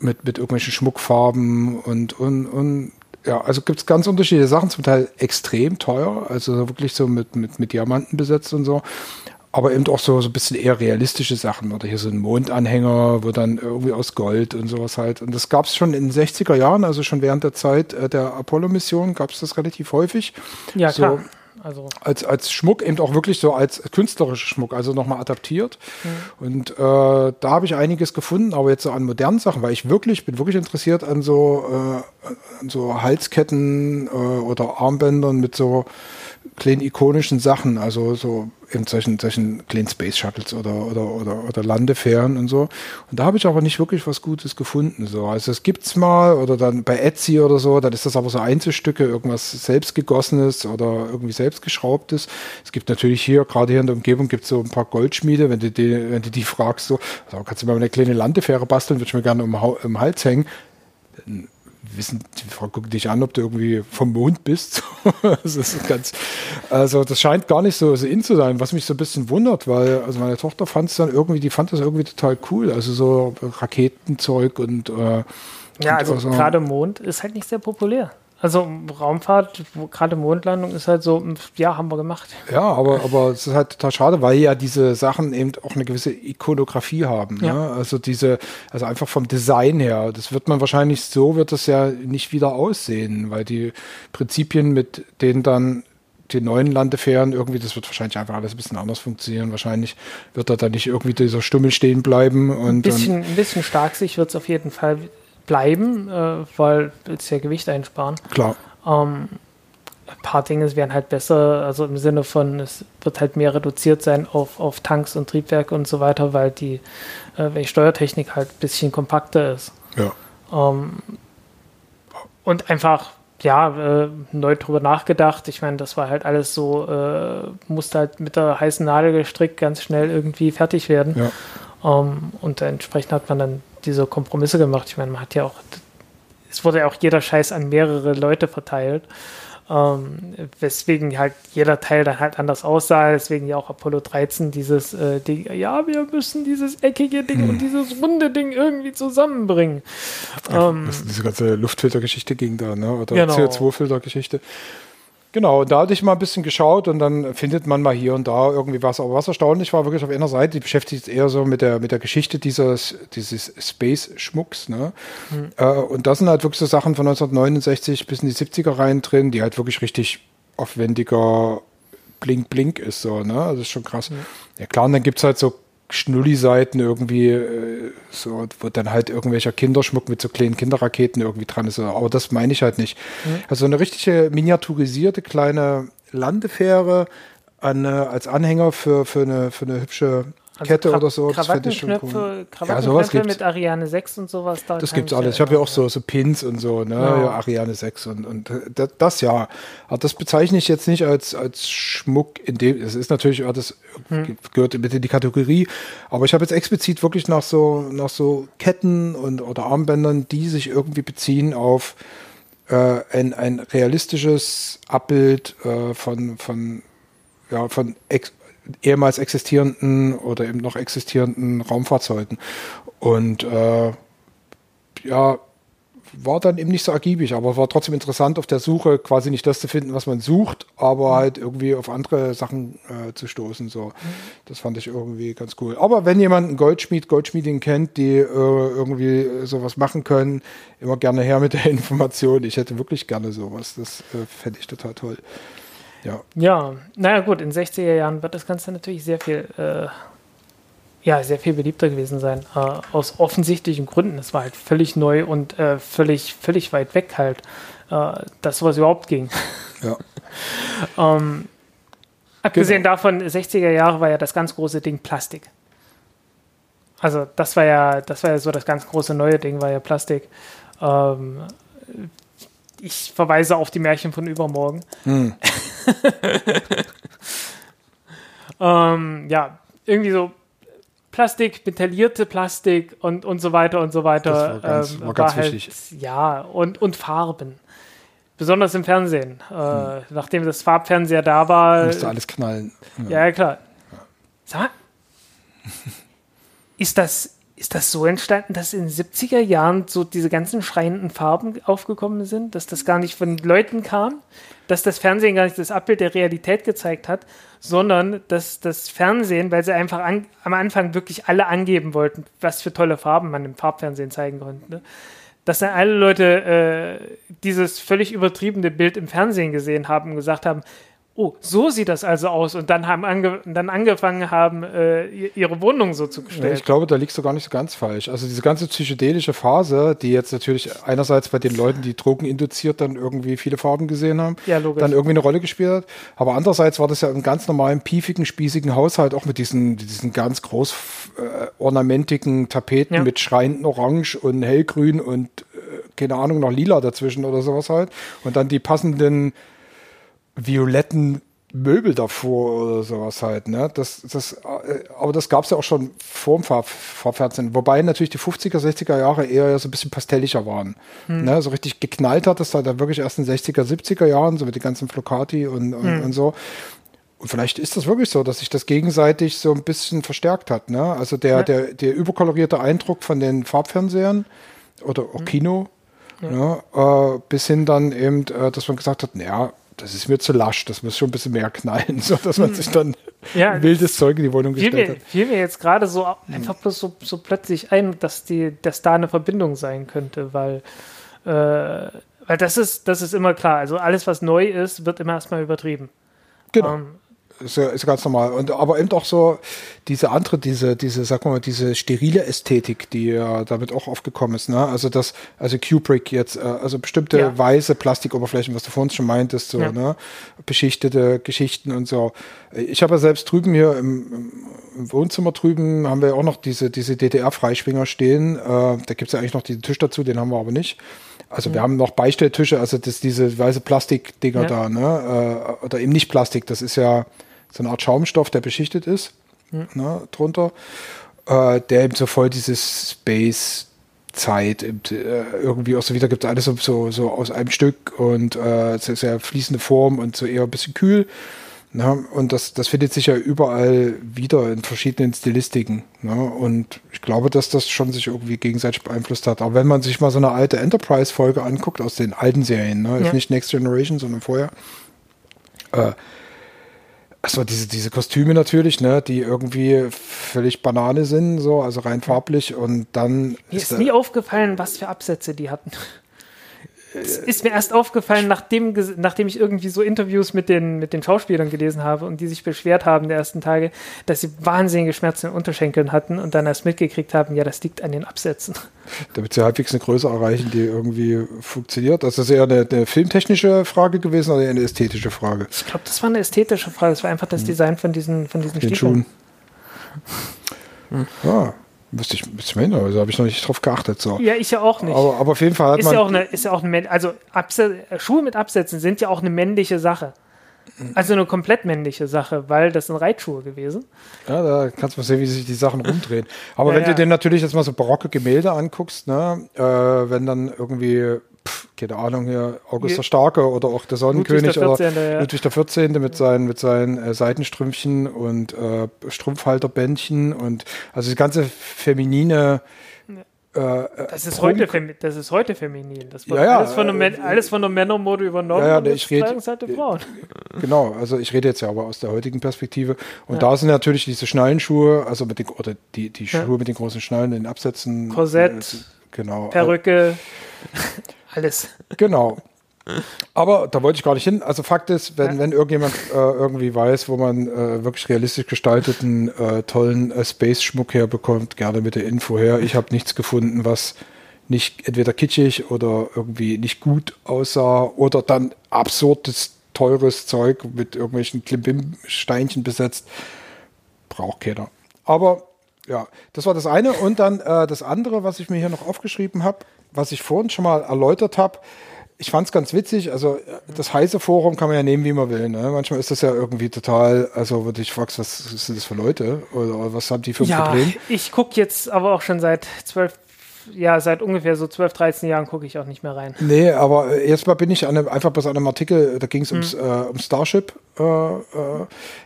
mit mit irgendwelchen Schmuckfarben und und und ja, also gibt es ganz unterschiedliche Sachen, zum Teil extrem teuer, also wirklich so mit, mit, mit Diamanten besetzt und so. Aber eben auch so, so ein bisschen eher realistische Sachen. Oder hier so ein Mondanhänger, wo dann irgendwie aus Gold und sowas halt. Und das gab es schon in den 60er Jahren, also schon während der Zeit äh, der Apollo-Mission gab es das relativ häufig. Ja, so, klar. Also. Als, als Schmuck, eben auch wirklich so als künstlerischer Schmuck, also nochmal adaptiert. Mhm. Und äh, da habe ich einiges gefunden, aber jetzt so an modernen Sachen, weil ich wirklich, bin wirklich interessiert an so, äh, an so Halsketten äh, oder Armbändern mit so kleinen ikonischen Sachen, also so in solchen, solchen kleinen Space Shuttles oder, oder, oder, oder Landefähren und so. Und da habe ich aber nicht wirklich was Gutes gefunden. So. Also es gibt's mal oder dann bei Etsy oder so, dann ist das aber so Einzelstücke, irgendwas selbstgegossenes oder irgendwie selbstgeschraubtes. Es gibt natürlich hier, gerade hier in der Umgebung, gibt es so ein paar Goldschmiede, wenn du die, wenn du die fragst, so, also kannst du mal eine kleine Landefähre basteln, würde ich mir gerne um, um Hals hängen wissen, die Frau guckt dich an, ob du irgendwie vom Mond bist. das ist ganz, also das scheint gar nicht so, so in zu sein, was mich so ein bisschen wundert, weil also meine Tochter fand es dann irgendwie, die fand das irgendwie total cool, also so Raketenzeug und äh, ja, also, also gerade Mond ist halt nicht sehr populär. Also Raumfahrt, gerade Mondlandung ist halt so, ja, haben wir gemacht. Ja, aber, aber es ist halt total schade, weil ja diese Sachen eben auch eine gewisse Ikonografie haben. Ja. Ne? Also diese, also einfach vom Design her, das wird man wahrscheinlich so, wird das ja nicht wieder aussehen, weil die Prinzipien, mit denen dann die neuen Landefähren irgendwie, das wird wahrscheinlich einfach alles ein bisschen anders funktionieren. Wahrscheinlich wird da dann nicht irgendwie dieser Stummel stehen bleiben. Und, ein, bisschen, ein bisschen stark sich wird es auf jeden Fall bleiben, äh, weil es ja Gewicht einsparen. Klar. Ähm, ein paar Dinge werden halt besser, also im Sinne von, es wird halt mehr reduziert sein auf, auf Tanks und Triebwerke und so weiter, weil die, äh, weil die Steuertechnik halt ein bisschen kompakter ist. Ja. Ähm, und einfach, ja, äh, neu drüber nachgedacht. Ich meine, das war halt alles so, äh, musste halt mit der heißen Nadel gestrickt ganz schnell irgendwie fertig werden. Ja. Ähm, und entsprechend hat man dann diese Kompromisse gemacht. Ich meine, man hat ja auch, es wurde ja auch jeder Scheiß an mehrere Leute verteilt. Ähm, weswegen halt jeder Teil dann halt anders aussah, deswegen ja auch Apollo 13 dieses äh, Ding, ja, wir müssen dieses eckige Ding hm. und dieses runde Ding irgendwie zusammenbringen. Ja, ähm, diese ganze Luftfiltergeschichte ging da, ne? Oder genau. CO2-Filtergeschichte. Genau, da hatte ich mal ein bisschen geschaut und dann findet man mal hier und da irgendwie was. Aber was erstaunlich war, wirklich auf einer Seite, die beschäftigt sich eher so mit der, mit der Geschichte dieses, dieses Space-Schmucks. Ne? Mhm. Äh, und da sind halt wirklich so Sachen von 1969 bis in die 70er rein drin, die halt wirklich richtig aufwendiger Blink-Blink ist. So, ne? Also das ist schon krass. Mhm. Ja klar, und dann gibt es halt so Schnulli-Seiten irgendwie, äh, so, wo dann halt irgendwelcher Kinderschmuck mit so kleinen Kinderraketen irgendwie dran ist. Aber das meine ich halt nicht. Mhm. Also eine richtige miniaturisierte kleine Landefähre an, als Anhänger für, für, eine, für eine hübsche Also Kette Kra oder so, das fände ich schon cool. Krawattenknöpfe, Ja, sowas gibt's. mit Ariane 6 und sowas. Da Das gibt's ich alles. Ich habe ja auch so, so Pins und so, ne? Ja. Ja, Ariane 6 und, und äh, das, das ja. Aber das bezeichne ich jetzt nicht als, als Schmuck in dem, es ist natürlich, das Hm. gehört mit in die Kategorie, aber ich habe jetzt explizit wirklich nach so, nach so Ketten und oder Armbändern, die sich irgendwie beziehen auf äh, ein, ein realistisches Abbild äh, von, von, ja, von ex ehemals existierenden oder eben noch existierenden Raumfahrzeugen. Und äh, ja, war dann eben nicht so ergiebig, aber war trotzdem interessant auf der Suche, quasi nicht das zu finden, was man sucht, aber halt irgendwie auf andere Sachen äh, zu stoßen. So. Das fand ich irgendwie ganz cool. Aber wenn jemand einen Goldschmied, Goldschmiedin kennt, die äh, irgendwie sowas machen können, immer gerne her mit der Information. Ich hätte wirklich gerne sowas. Das äh, fände ich total toll. Ja. Ja, naja gut, in 60er Jahren wird das Ganze natürlich sehr viel, äh, ja, sehr viel beliebter gewesen sein. Äh, aus offensichtlichen Gründen. Es war halt völlig neu und äh, völlig, völlig weit weg halt, äh, dass sowas überhaupt ging. Ja. Ähm, abgesehen davon, 60er Jahre war ja das ganz große Ding Plastik. Also das war ja, das war ja so das ganz große neue Ding, war ja Plastik. Ähm, ich verweise auf die Märchen von übermorgen. Hm. ähm, ja, irgendwie so Plastik, metallierte Plastik und, und so weiter und so weiter. Das war ganz- ähm, war ganz halt, wichtig. Ja, und, und Farben. Besonders im Fernsehen. Äh, Nachdem das Farbfernseher da war. Musste alles knallen. Ja, ja, klar. Sag mal, ist das, ist das so entstanden, dass in den 70er Jahren so diese ganzen schreienden Farben aufgekommen sind, dass das gar nicht von Leuten kam, dass das Fernsehen gar nicht das Abbild der Realität gezeigt hat, sondern dass das Fernsehen, weil sie einfach an, am Anfang wirklich alle angeben wollten, was für tolle Farben man im Farbfernsehen zeigen konnte, dass dann alle Leute äh, dieses völlig übertriebene Bild im Fernsehen gesehen haben und gesagt haben, oh, so sieht das also aus und dann haben ange dann angefangen haben, äh, ihre Wohnung so zu Ja, gestalten. ich glaube, da liegst du gar nicht so ganz falsch. Also diese ganze psychedelische Phase, die jetzt natürlich einerseits bei den Leuten, die Drogen induziert dann irgendwie viele Farben gesehen haben, Ja, dann irgendwie eine Rolle gespielt hat. Aber andererseits war das ja im ganz normalen, piefigen, spießigen Haushalt auch mit diesen, diesen ganz groß äh, ornamentigen Tapeten Ja. mit schreienden Orange und hellgrün und äh, keine Ahnung, noch lila dazwischen oder sowas halt. Und dann die passenden violetten Möbel davor oder sowas halt, ne? Das, das, äh, aber das gab es ja auch schon vor dem Farb, Farbfernsehen. Wobei natürlich die 50er, 60er Jahre eher ja so ein bisschen pastelliger waren. Ne? So richtig geknallt hat es da dann wirklich erst in den 60er, 70er Jahren, so mit den ganzen Flocati und, und, und so. Und vielleicht ist das wirklich so, dass sich das gegenseitig so ein bisschen verstärkt hat. Ne? Also der, Ja. der, der überkolorierte Eindruck von den Farbfernsehern oder auch Kino, ne? äh, bis hin dann eben, äh, dass man gesagt hat, naja, das ist mir zu lasch, das muss schon ein bisschen mehr knallen, so dass man sich dann Ja, wildes Zeug in die Wohnung gestellt mir, hat. fiel mir jetzt gerade so einfach bloß so, so plötzlich ein, dass die, dass da eine Verbindung sein könnte, weil, äh, weil das ist, das ist immer klar. Also alles, was neu ist, wird immer erstmal übertrieben. Genau. Ähm, Ist ja, ist ganz normal. Und aber eben auch so diese andere, diese, diese, sag mal, diese sterile Ästhetik, die ja damit auch aufgekommen ist, ne? Also das, also Kubrick jetzt, äh, also bestimmte Ja. weiße Plastikoberflächen, was du vorhin schon meintest, so, Ja. ne? Beschichtete Geschichten und so. Ich habe ja selbst drüben hier im, im- im Wohnzimmer drüben haben wir ja auch noch diese, diese DDR-Freischwinger stehen. Äh, da gibt's ja eigentlich noch den Tisch dazu, den haben wir aber nicht. Also wir haben noch Beistelltische, also das, diese weiße Plastikdinger Ja. da, ne? Äh, oder eben nicht Plastik, das ist ja so eine Art Schaumstoff, der beschichtet ist, ne, drunter, äh, der eben so voll dieses Space Zeit äh, irgendwie auch so wieder gibt alles so, so, so aus einem Stück und äh, sehr, sehr fließende Form und so eher ein bisschen kühl. Ne? Und das, das findet sich ja überall wieder in verschiedenen Stilistiken. Ne? Und ich glaube, dass das schon sich irgendwie gegenseitig beeinflusst hat. Aber wenn man sich mal so eine alte Enterprise-Folge anguckt aus den alten Serien, ne? Ja. ist nicht Next Generation, sondern vorher, äh, Achso, diese, diese Kostüme natürlich, ne, die irgendwie völlig Banane sind, so, also rein farblich und dann Mir ist da- nie aufgefallen, was für Absätze die hatten. Es ist mir erst aufgefallen, nachdem, nachdem ich irgendwie so Interviews mit den, mit den Schauspielern gelesen habe und die sich beschwert haben der ersten Tage, dass sie wahnsinnige Schmerzen in den Unterschenkeln hatten und dann erst mitgekriegt haben, ja, das liegt an den Absätzen. damit sie halbwegs eine Größe erreichen, die irgendwie funktioniert. Das ist eher eine, eine filmtechnische Frage gewesen oder eher eine ästhetische Frage. Ich glaube, das war eine ästhetische Frage. Das war einfach das Design von diesen, von diesen Den Stiefeln. Schuhen. Hm. Ja, müsste ich, müsste ich mal hin, also habe ich noch nicht drauf geachtet. So. Ja, ich ja auch nicht. Aber, aber auf jeden Fall hat ist man. Ja auch eine, ist ja auch eine, also Abse Schuhe mit Absätzen sind ja auch eine männliche Sache. Also eine komplett männliche Sache, weil das sind Reitschuhe gewesen. Ja, da kannst du mal sehen, wie sich die Sachen rumdrehen. Aber Ja, wenn ja. du dir natürlich jetzt mal so barocke Gemälde anguckst, ne, äh, wenn dann irgendwie, keine Ahnung, hier August der Starke oder auch der Sonnenkönig Ludwig der oder 14., ja. Ludwig der 14. mit seinen, mit seinen äh, Seitenstrümpfchen und äh, Strumpfhalterbändchen und also die ganze feminine äh, Das ist, Prunk- heute, das ist heute feminin. Das wird Ja, ja, alles, von der äh, alles von der Männermode übernommen Ja, ja, und ich jetzt red- tragen es halt die Frauen. Genau, also ich rede jetzt ja aber aus der heutigen Perspektive. Und da sind natürlich diese Schnallenschuhe, also mit den, oder die, die Ja. Schuhe mit den großen Schnallen, den Absätzen. Korsett, äh, genau. Perücke, alles. Genau. Aber da wollte ich gar nicht hin. Also Fakt ist, wenn, Ja. wenn irgendjemand äh, irgendwie weiß, wo man äh, wirklich realistisch gestalteten, äh, tollen äh, Space-Schmuck herbekommt, gerne mit der Info her. Ich habe nichts gefunden, was nicht entweder kitschig oder irgendwie nicht gut aussah oder dann absurdes, teures Zeug mit irgendwelchen Klimbim-Steinchen besetzt. Braucht keiner. Aber ja, das war das eine. Und dann äh, das andere, was ich mir hier noch aufgeschrieben habe, was ich vorhin schon mal erläutert habe. Ich fand es ganz witzig. Also, das heiße Forum kann man ja nehmen, wie man will. Ne? Manchmal ist das ja irgendwie total, also, wo du dich fragst, was sind das für Leute? Oder was haben die für ein Ja, Problem? ich gucke jetzt aber auch schon seit zwölf, ja, seit ungefähr so 12, 13 Jahren gucke ich auch nicht mehr rein. Nee, aber äh, jetzt mal bin ich an einem, einfach bei so einem Artikel, da ging es Hm. ums, äh, um Starship äh, äh,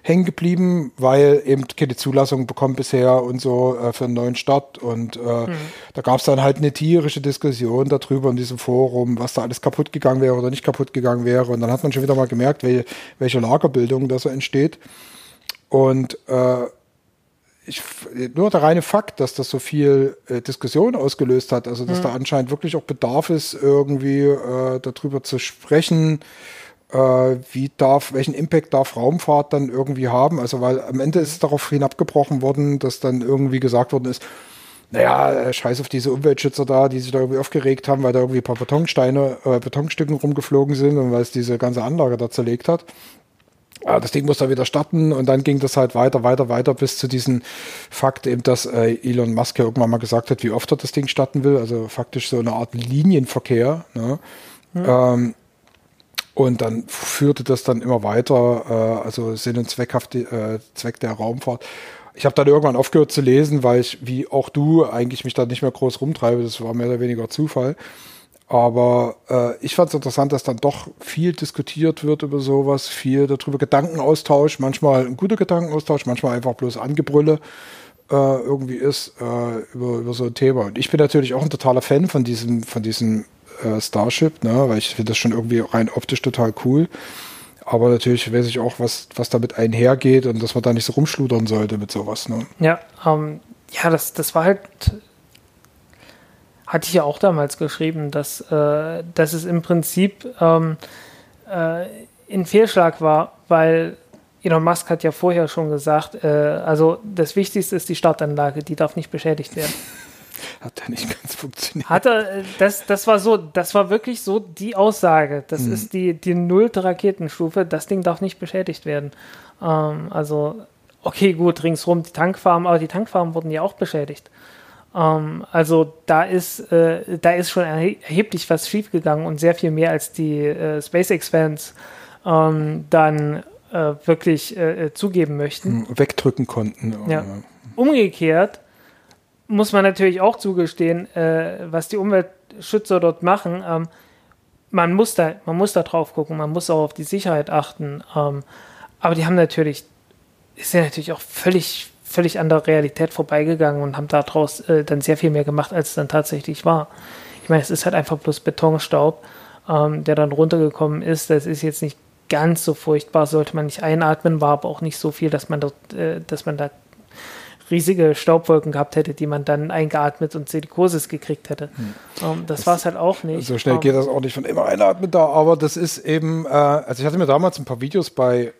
hängen geblieben, weil eben keine Zulassung bekommen bisher und so äh, für einen neuen Start. Und äh, Hm. da gab es dann halt eine tierische Diskussion darüber in diesem Forum, was da alles kaputt gegangen wäre oder nicht kaputt gegangen wäre. Und dann hat man schon wieder mal gemerkt, welche, welche Lagerbildung da so entsteht. Und äh, ich, nur der reine Fakt, dass das so viel äh, Diskussion ausgelöst hat, also dass da anscheinend wirklich auch Bedarf ist, irgendwie äh, darüber zu sprechen, äh, wie darf, welchen Impact darf Raumfahrt dann irgendwie haben. Also weil am Ende ist es darauf hinabgebrochen worden, dass dann irgendwie gesagt worden ist, naja, äh, scheiß auf diese Umweltschützer da, die sich da irgendwie aufgeregt haben, weil da irgendwie ein paar Betonsteine, äh, Betonstücken rumgeflogen sind und weil es diese ganze Anlage da zerlegt hat. Ah, das Ding muss da wieder starten und dann ging das halt weiter, weiter, weiter bis zu diesem Fakt eben, dass äh, Elon Musk ja irgendwann mal gesagt hat, wie oft er das Ding starten will, also faktisch so eine Art Linienverkehr. Ne? Ähm, und dann führte das dann immer weiter, äh, also Sinn und Zweckhaft, äh, Zweck der Raumfahrt. Ich habe dann irgendwann aufgehört zu lesen, weil ich, wie auch du, eigentlich mich da nicht mehr groß rumtreibe. Das war mehr oder weniger Zufall. Aber äh, ich fand es interessant, dass dann doch viel diskutiert wird über sowas, viel darüber Gedankenaustausch, manchmal ein guter Gedankenaustausch, manchmal einfach bloß Angebrülle äh, irgendwie ist äh, über, über so ein Thema. Und ich bin natürlich auch ein totaler Fan von diesem, von diesem äh, Starship, ne, weil ich finde das schon irgendwie rein optisch total cool. Aber natürlich weiß ich auch, was, was damit einhergeht und dass man da nicht so rumschludern sollte mit sowas. Ne? Ja, ähm, ja, das, das war halt, hatte ich ja auch damals geschrieben, dass, äh, dass es im Prinzip ähm, äh, ein Fehlschlag war, weil Elon Musk hat ja vorher schon gesagt, äh, also das Wichtigste ist die Startanlage, die darf nicht beschädigt werden. Hat ja nicht ganz funktioniert. Hat er, äh, das, das war so, das war wirklich so die Aussage. Das Mhm. ist die, die nullte Raketenstufe. Das Ding darf nicht beschädigt werden. Ähm, also, okay, gut, ringsrum die Tankfarmen, aber die Tankfarmen wurden ja auch beschädigt. Ähm, also da ist, äh, da ist schon erhe erheblich was schiefgegangen und sehr viel mehr als die äh, SpaceX-Fans ähm, dann äh, wirklich äh, zugeben möchten. Wegdrücken konnten. Ja. Umgekehrt muss man natürlich auch zugestehen, äh, was die Umweltschützer dort machen. Ähm, man, muss da, man muss da drauf gucken, man muss auch auf die Sicherheit achten. Ähm, aber die haben natürlich, ist ja natürlich auch völlig, völlig an der Realität vorbeigegangen und haben daraus äh, dann sehr viel mehr gemacht, als es dann tatsächlich war. Ich meine, es ist halt einfach bloß Betonstaub, ähm, der dann runtergekommen ist. Das ist jetzt nicht ganz so furchtbar, sollte man nicht einatmen, war aber auch nicht so viel, dass man dort, äh, dass man da riesige Staubwolken gehabt hätte, die man dann eingeatmet und Silikosis gekriegt hätte. Ähm, das war es halt auch nicht. So schnell Ähm, geht das auch nicht von immer einatmen da, aber das ist eben, äh, also ich hatte mir damals ein paar Videos bei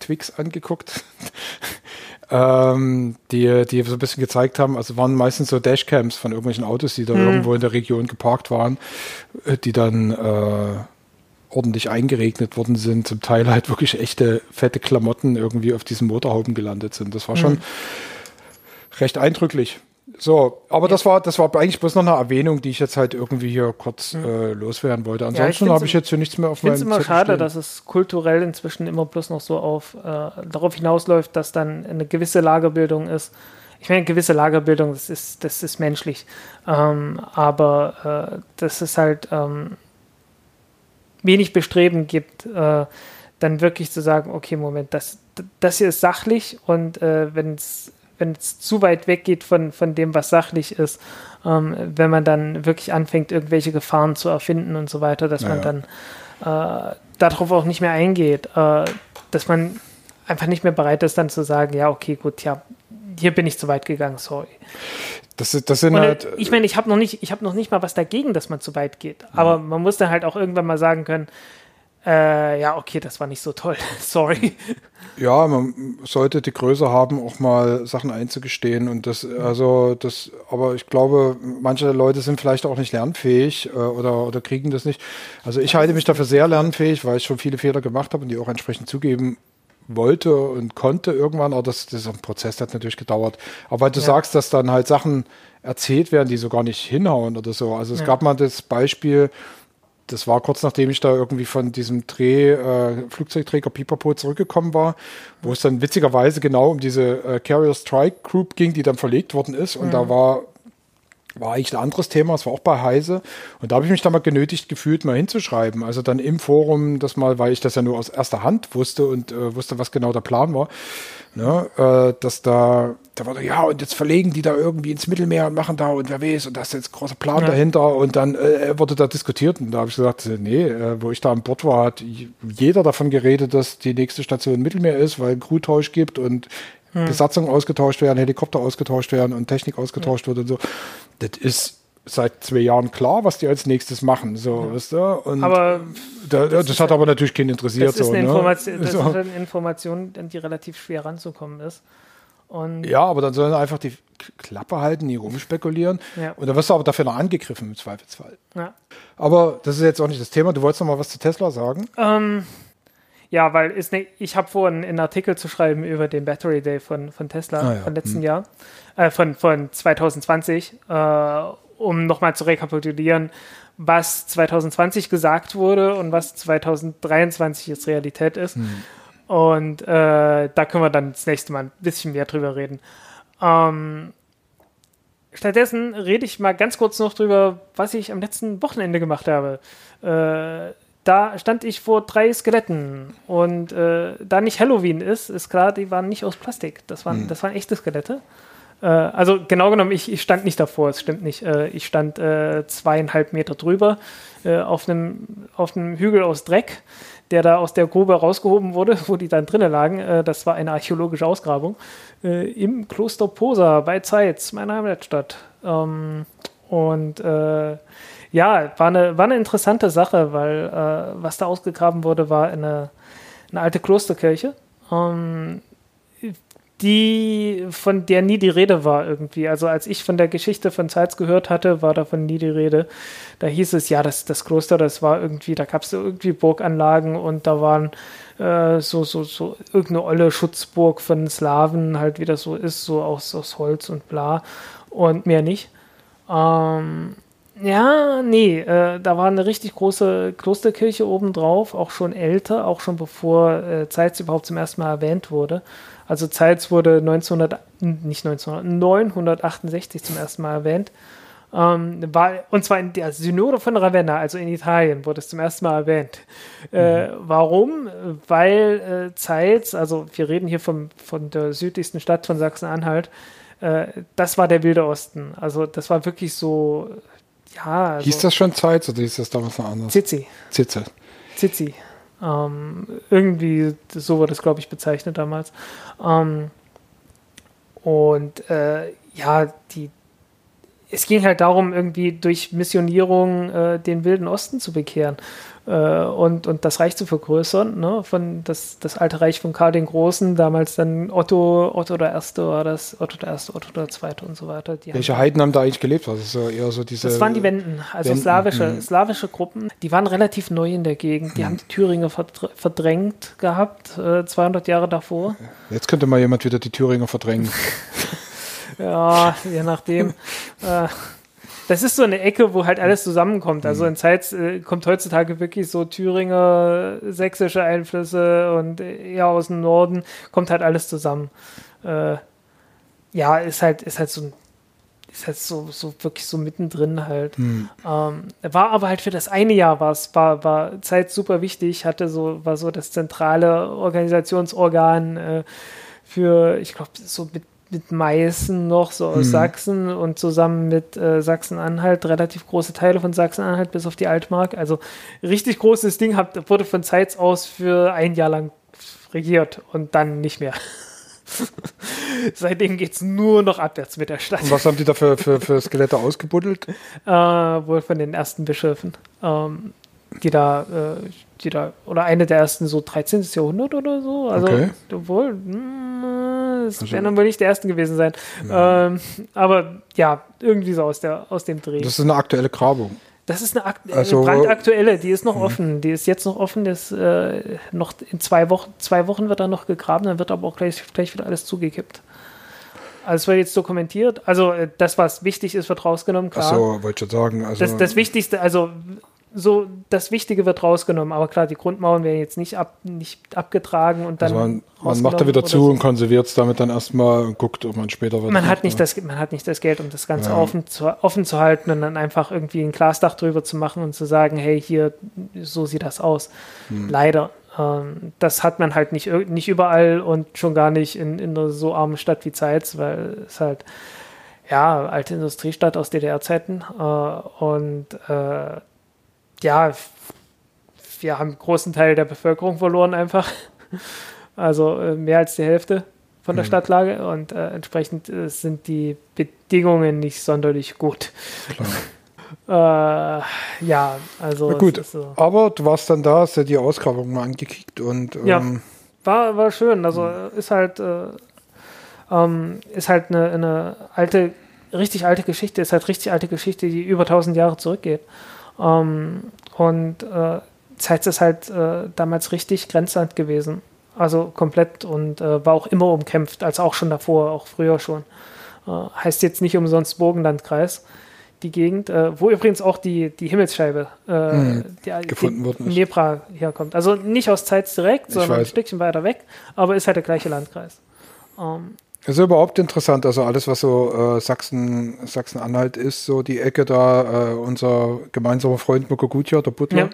Twix angeguckt, ähm, die, die so ein bisschen gezeigt haben, also waren meistens so Dashcams von irgendwelchen Autos, die da irgendwo in der Region geparkt waren, äh, die dann äh, ordentlich eingeregnet worden sind, zum Teil halt wirklich echte fette Klamotten irgendwie auf diesen Motorhauben gelandet sind. Das war schon recht eindrücklich. So, aber ja. das war das war eigentlich bloß noch eine Erwähnung, die ich jetzt halt irgendwie hier kurz mhm. äh, loswerden wollte. Ansonsten ja, habe ich jetzt hier nichts mehr auf meinem Ich finde es immer schade, stehen. dass es kulturell inzwischen immer bloß noch so auf äh, darauf hinausläuft, dass dann eine gewisse Lagerbildung ist. Ich meine, gewisse Lagerbildung, das ist, das ist menschlich. Ähm, aber äh, das ist halt ähm, wenig Bestreben gibt, äh, dann wirklich zu sagen, okay, Moment, das, das hier ist sachlich und äh, wenn es wenn es zu weit weggeht von, von dem, was sachlich ist, ähm, wenn man dann wirklich anfängt, irgendwelche Gefahren zu erfinden und so weiter, dass naja. man dann äh, darauf auch nicht mehr eingeht, äh, dass man einfach nicht mehr bereit ist, dann zu sagen, ja, okay, gut, ja, hier bin ich zu weit gegangen, sorry. Das, das sind und, halt. Ich meine, ich habe noch nicht, ich habe noch nicht mal was dagegen, dass man zu weit geht. Aber man muss dann halt auch irgendwann mal sagen können, äh, ja, okay, das war nicht so toll. Sorry. Ja, man sollte die Größe haben, auch mal Sachen einzugestehen und das, also das, aber ich glaube, manche Leute sind vielleicht auch nicht lernfähig äh, oder, oder kriegen das nicht. Also ich halte mich dafür sehr lernfähig, weil ich schon viele Fehler gemacht habe und die auch entsprechend zugeben wollte und konnte irgendwann, aber das, das ist ein Prozess, der hat natürlich gedauert. Aber weil du ja. sagst, dass dann halt Sachen erzählt werden, die so gar nicht hinhauen oder so. Also es ja. gab mal das Beispiel, das war kurz nachdem ich da irgendwie von diesem Dreh, äh, Flugzeugträger Pipapo zurückgekommen war, wo es dann witzigerweise genau um diese äh, Carrier Strike Group ging, die dann verlegt worden ist. Und mhm. da war, war eigentlich ein anderes Thema, es war auch bei Heise. Und da habe ich mich dann mal genötigt gefühlt, mal hinzuschreiben. Also dann im Forum das mal, weil ich das ja nur aus erster Hand wusste und äh, wusste, was genau der Plan war ne, äh, dass da, da war so, ja, und jetzt verlegen die da irgendwie ins Mittelmeer und machen da und wer weiß, und da ist jetzt ein großer Plan ja. dahinter und dann äh, wurde da diskutiert und da habe ich gesagt, nee, äh, wo ich da an Bord war, hat jeder davon geredet, dass die nächste Station Mittelmeer ist, weil Crewtausch gibt und hm. Besatzung ausgetauscht werden, Helikopter ausgetauscht werden und Technik ausgetauscht ja. wird und so. Das ist seit zwei Jahren klar, was die als nächstes machen. So, ja. weißt du? Und aber da, das, das hat aber natürlich keinen interessiert. Das ist, so, eine, ne? Information, das so. ist eine Information, an die relativ schwer ranzukommen ist. Und ja, aber dann sollen einfach die Klappe halten, nie rumspekulieren. Ja. Und dann wirst du aber dafür noch angegriffen im Zweifelsfall. Ja. Aber das ist jetzt auch nicht das Thema. Du wolltest noch mal was zu Tesla sagen? Ähm, ja, weil ist ne, ich habe vorhin einen Artikel zu schreiben über den Battery Day von, von Tesla ah, ja. von letzten hm. Jahr, äh, von, von 2020. Äh, um nochmal zu rekapitulieren, was 2020 gesagt wurde und was 2023 jetzt Realität ist. Hm. Und äh, da können wir dann das nächste Mal ein bisschen mehr drüber reden. Ähm, stattdessen rede ich mal ganz kurz noch drüber, was ich am letzten Wochenende gemacht habe. Äh, da stand ich vor drei Skeletten und äh, da nicht Halloween ist, ist klar, die waren nicht aus Plastik. Das waren, hm. das waren echte Skelette. Äh, also genau genommen, ich, ich, stand nicht davor, es stimmt nicht. Äh, ich stand äh, zweieinhalb Meter drüber äh, auf, einem, auf einem Hügel aus Dreck, der da aus der Grube rausgehoben wurde, wo die dann drinnen lagen. Äh, das war eine archäologische Ausgrabung äh, im Kloster Posa bei Zeitz, meiner Heimatstadt. Ähm, und ja, war eine, war eine interessante Sache, weil was da ausgegraben wurde, war eine, eine alte Klosterkirche. Ähm, die, von der nie die Rede war irgendwie. Also als ich von der Geschichte von Zeitz gehört hatte, war davon nie die Rede. Da hieß es, ja, das, das Kloster, das war irgendwie, da gab es irgendwie Burganlagen und da waren äh, so, so, so irgendeine olle Schutzburg von Slawen, halt wie das so ist, so aus, aus Holz und bla und mehr nicht. Ähm, ja, nee, äh, da war eine richtig große Klosterkirche obendrauf, auch schon älter, auch schon bevor äh, Zeitz überhaupt zum ersten Mal erwähnt wurde. Also Zeitz wurde 1900, nicht 1900, 968 zum ersten Mal erwähnt. Ähm, war, und zwar in der Synode von Ravenna, also in Italien, wurde es zum ersten Mal erwähnt. Äh, mhm. warum? Weil äh, Zeitz, also wir reden hier vom, von der südlichsten Stadt von Sachsen-Anhalt, äh, das war der Wilde Osten. Also das war wirklich so, ja. Also, hieß das schon Zeitz oder hieß das damals noch anders? Zizi. Zizi. Zizi. Ähm, irgendwie, so wurde es, glaube ich, bezeichnet damals. Ähm, und äh, ja, die, es ging halt darum, irgendwie durch Missionierung äh, den Wilden Osten zu bekehren und, und das Reich zu vergrößern. Ne? Von das, das alte Reich von Karl den Großen, damals dann Otto, Otto der Erste war das, Otto der Erste, Otto der Zweite und so weiter. Die Welche Heiden haben da eigentlich gelebt? Das, ist so eher so diese das waren die Wenden, also Wenden. Slawische, mhm. slawische Gruppen. Die waren relativ neu in der Gegend. Die mhm. haben die Thüringer verdrängt gehabt, äh, 200 Jahre davor. Jetzt könnte mal jemand wieder die Thüringer verdrängen. ja, je nachdem. äh, das ist so eine Ecke, wo halt alles zusammenkommt. Also in Zeitz äh, kommt heutzutage wirklich so Thüringer, sächsische Einflüsse und eher aus dem Norden kommt halt alles zusammen. Äh, ja, ist halt, ist halt so ein ist halt so, so wirklich so mittendrin halt. Hm. Ähm, war aber halt für das eine Jahr was, war, war Zeit super wichtig, hatte so, war so das zentrale Organisationsorgan äh, für, ich glaube, so mit, mit Meißen noch, so aus Hm. Sachsen und zusammen mit äh, Sachsen-Anhalt, relativ große Teile von Sachsen-Anhalt bis auf die Altmark. Also richtig großes Ding, hab, wurde von Zeitz aus für ein Jahr lang regiert und dann nicht mehr. Seitdem geht es nur noch abwärts mit der Stadt. Und was haben die da für, für, für Skelette ausgebuddelt? Äh, wohl von den ersten Bischöfen, ähm, die da, äh, die da, oder eine der ersten so 13. Jahrhundert oder so. Also, Okay. wohl, es Also- werden dann wohl nicht die ersten gewesen sein. Ähm, aber ja, irgendwie so aus, der, aus dem Dreh. Das Das, ist eine aktuelle Grabung. ist eine akt Also- brandaktuelle, die ist noch offen. Die ist jetzt noch offen. Das, äh, noch in zwei Wochen, zwei Wochen wird da noch gegraben, dann wird aber auch gleich, gleich wieder alles zugekippt. Also es wird jetzt dokumentiert. Also äh, das, was wichtig ist, wird rausgenommen, klar. Achso, wollte ich schon sagen. Also, Das, das Wichtigste, also so das Wichtige wird rausgenommen, aber klar, die Grundmauern werden jetzt nicht, ab, nicht abgetragen und dann. also man, man macht da wieder zu so. und konserviert es damit dann erstmal und guckt, ob man später wieder. Man hat, nicht das, man hat nicht das Geld, um das Ganze Ja. offen, zu, offen zu halten und dann einfach irgendwie ein Glasdach drüber zu machen und zu sagen, hey, hier, so sieht das aus. Hm. Leider. Ähm, das hat man halt nicht, nicht überall und schon gar nicht in, in einer so armen Stadt wie Zeitz, weil es halt, ja, alte Industriestadt aus DDR-Zeiten äh, und äh, ja, wir haben einen großen Teil der Bevölkerung verloren einfach. Also äh, mehr als die Hälfte von der Mhm. Stadtlage und äh, entsprechend äh, sind die Bedingungen nicht sonderlich gut. Äh, ja, also Na gut, so. aber du warst dann da, hast ja die Ausgrabung mal angekickt und Ja. ähm, war, war schön. Also äh, ist halt äh, ähm, ist halt eine, eine alte, richtig alte Geschichte, ist halt richtig alte Geschichte, die über 1000 Jahre zurückgeht. Ähm, und äh, Zeitz ist halt äh, damals richtig Grenzland gewesen. Also komplett und äh, war auch immer umkämpft, als auch schon davor, auch früher schon. Äh, heißt jetzt nicht umsonst Burgenlandkreis, die Gegend, äh, wo übrigens auch die, die Himmelsscheibe äh, Mhm, die, gefunden ist. Nebra herkommt. Also nicht aus Zeitz direkt, Ich sondern ein. Stückchen weiter weg, aber ist halt der gleiche Landkreis. Ähm, ist überhaupt interessant, also alles, was so äh, Sachsen, Sachsen-Anhalt ist, so die Ecke da, äh, unser gemeinsamer Freund Mirko Gutjahr, der Butler, Ja.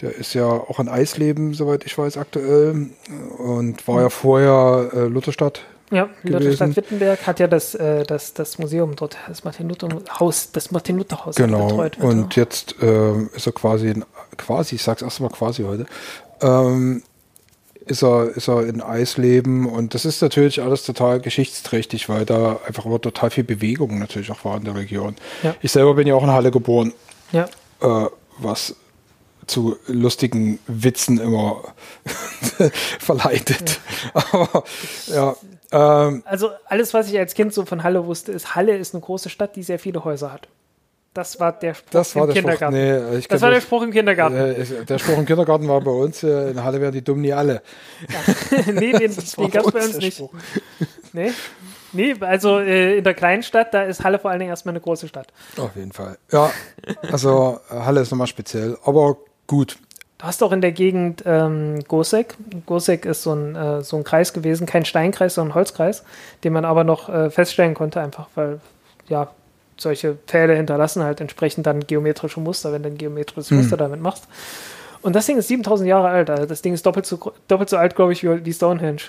der ist ja auch in Eisleben, soweit ich weiß, aktuell und war ja vorher äh, Lutherstadt. ja, Gewesen. Lutherstadt Wittenberg hat ja das, äh, das, das Museum dort, das Martin Luther Haus, das Martin Luther Haus Genau. betreut wird. Und jetzt ähm, ist er quasi, in, quasi, ich sag's erstmal quasi heute, ähm, ist er, ist er in Eisleben und das ist natürlich alles total geschichtsträchtig, weil da einfach immer total viel Bewegung natürlich auch war in der Region. Ja. Ich selber bin ja auch in Halle geboren, ja. äh, was zu lustigen Witzen immer verleitet. Aber ja, ähm, Also alles, was ich als Kind so von Halle wusste, ist, Halle ist eine große Stadt, die sehr viele Häuser hat. Das war der Spruch das war im der Spruch. Kindergarten. Nee, ich das war der Spruch im Kindergarten. äh, der Spruch im Kindergarten war bei uns, äh, in Halle werden die dumm nie alle. nee, den, Das den gab es bei uns nicht. Spruch. Nee, nee also äh, in der kleinen Stadt, da ist Halle vor allen Dingen erstmal eine große Stadt. Auf jeden Fall. Ja, also äh, Halle ist nochmal speziell, aber gut. Du hast auch in der Gegend ähm, Gosek. Gosek ist so ein, äh, so ein Kreis gewesen, kein Steinkreis, sondern ein Holzkreis, den man aber noch äh, feststellen konnte, einfach weil ja solche Pfähle hinterlassen halt entsprechend dann geometrische Muster, wenn du ein geometrisches Hm. Muster damit machst. Und das Ding ist 7000 Jahre alt. Also das Ding ist doppelt so, doppelt so alt, glaube ich, wie, wie Stonehenge.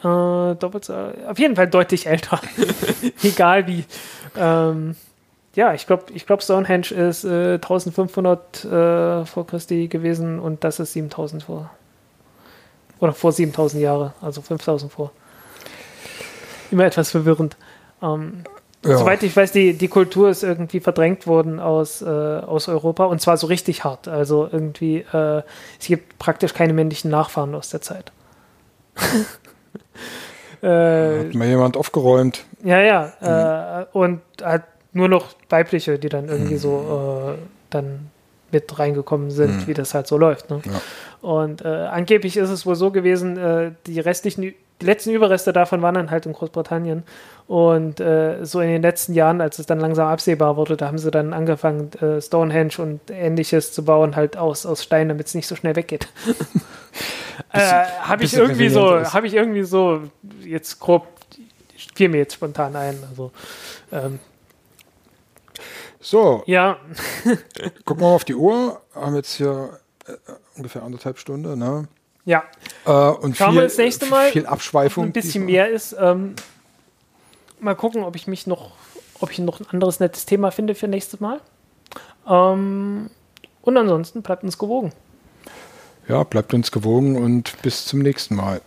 Äh, doppelt so, auf jeden Fall deutlich älter. Egal wie. Ähm, ja, ich glaube, ich glaub, Stonehenge ist äh, 1500 äh, vor Christi gewesen und das ist 7000 vor. Oder vor 7000 Jahre, also 5000 vor. Immer etwas verwirrend. Ähm, Ja. Soweit ich weiß, die, die Kultur ist irgendwie verdrängt worden aus, äh, aus Europa und zwar so richtig hart. Also irgendwie, äh, es gibt praktisch keine männlichen Nachfahren aus der Zeit. äh, Hat mal jemand aufgeräumt. ja, ja. Äh, und halt nur noch weibliche, die dann irgendwie so äh, dann mit reingekommen sind, wie das halt so läuft. Ne? Ja. Und äh, angeblich ist es wohl so gewesen, die restlichen die letzten Überreste davon waren dann halt in Großbritannien. Und äh, so in den letzten Jahren, als es dann langsam absehbar wurde, da haben sie dann angefangen, äh, Stonehenge und ähnliches zu bauen, halt aus, aus Stein, damit es nicht so schnell weggeht. äh, habe ich irgendwie so, habe ich irgendwie so jetzt grob, fiel mir jetzt spontan ein. Also ähm, so. Ja. Gucken wir mal auf die Uhr. Haben jetzt hier äh, ungefähr anderthalb Stunden, ne? Ja. Äh, und Schauen viel, wir das nächste Mal, viel Abschweifung. Ein bisschen mehr ist. Ähm, mal gucken, ob ich mich noch, ob ich noch ein anderes nettes Thema finde für nächstes Mal. Ähm, und ansonsten bleibt uns gewogen. Ja, bleibt uns gewogen und bis zum nächsten Mal.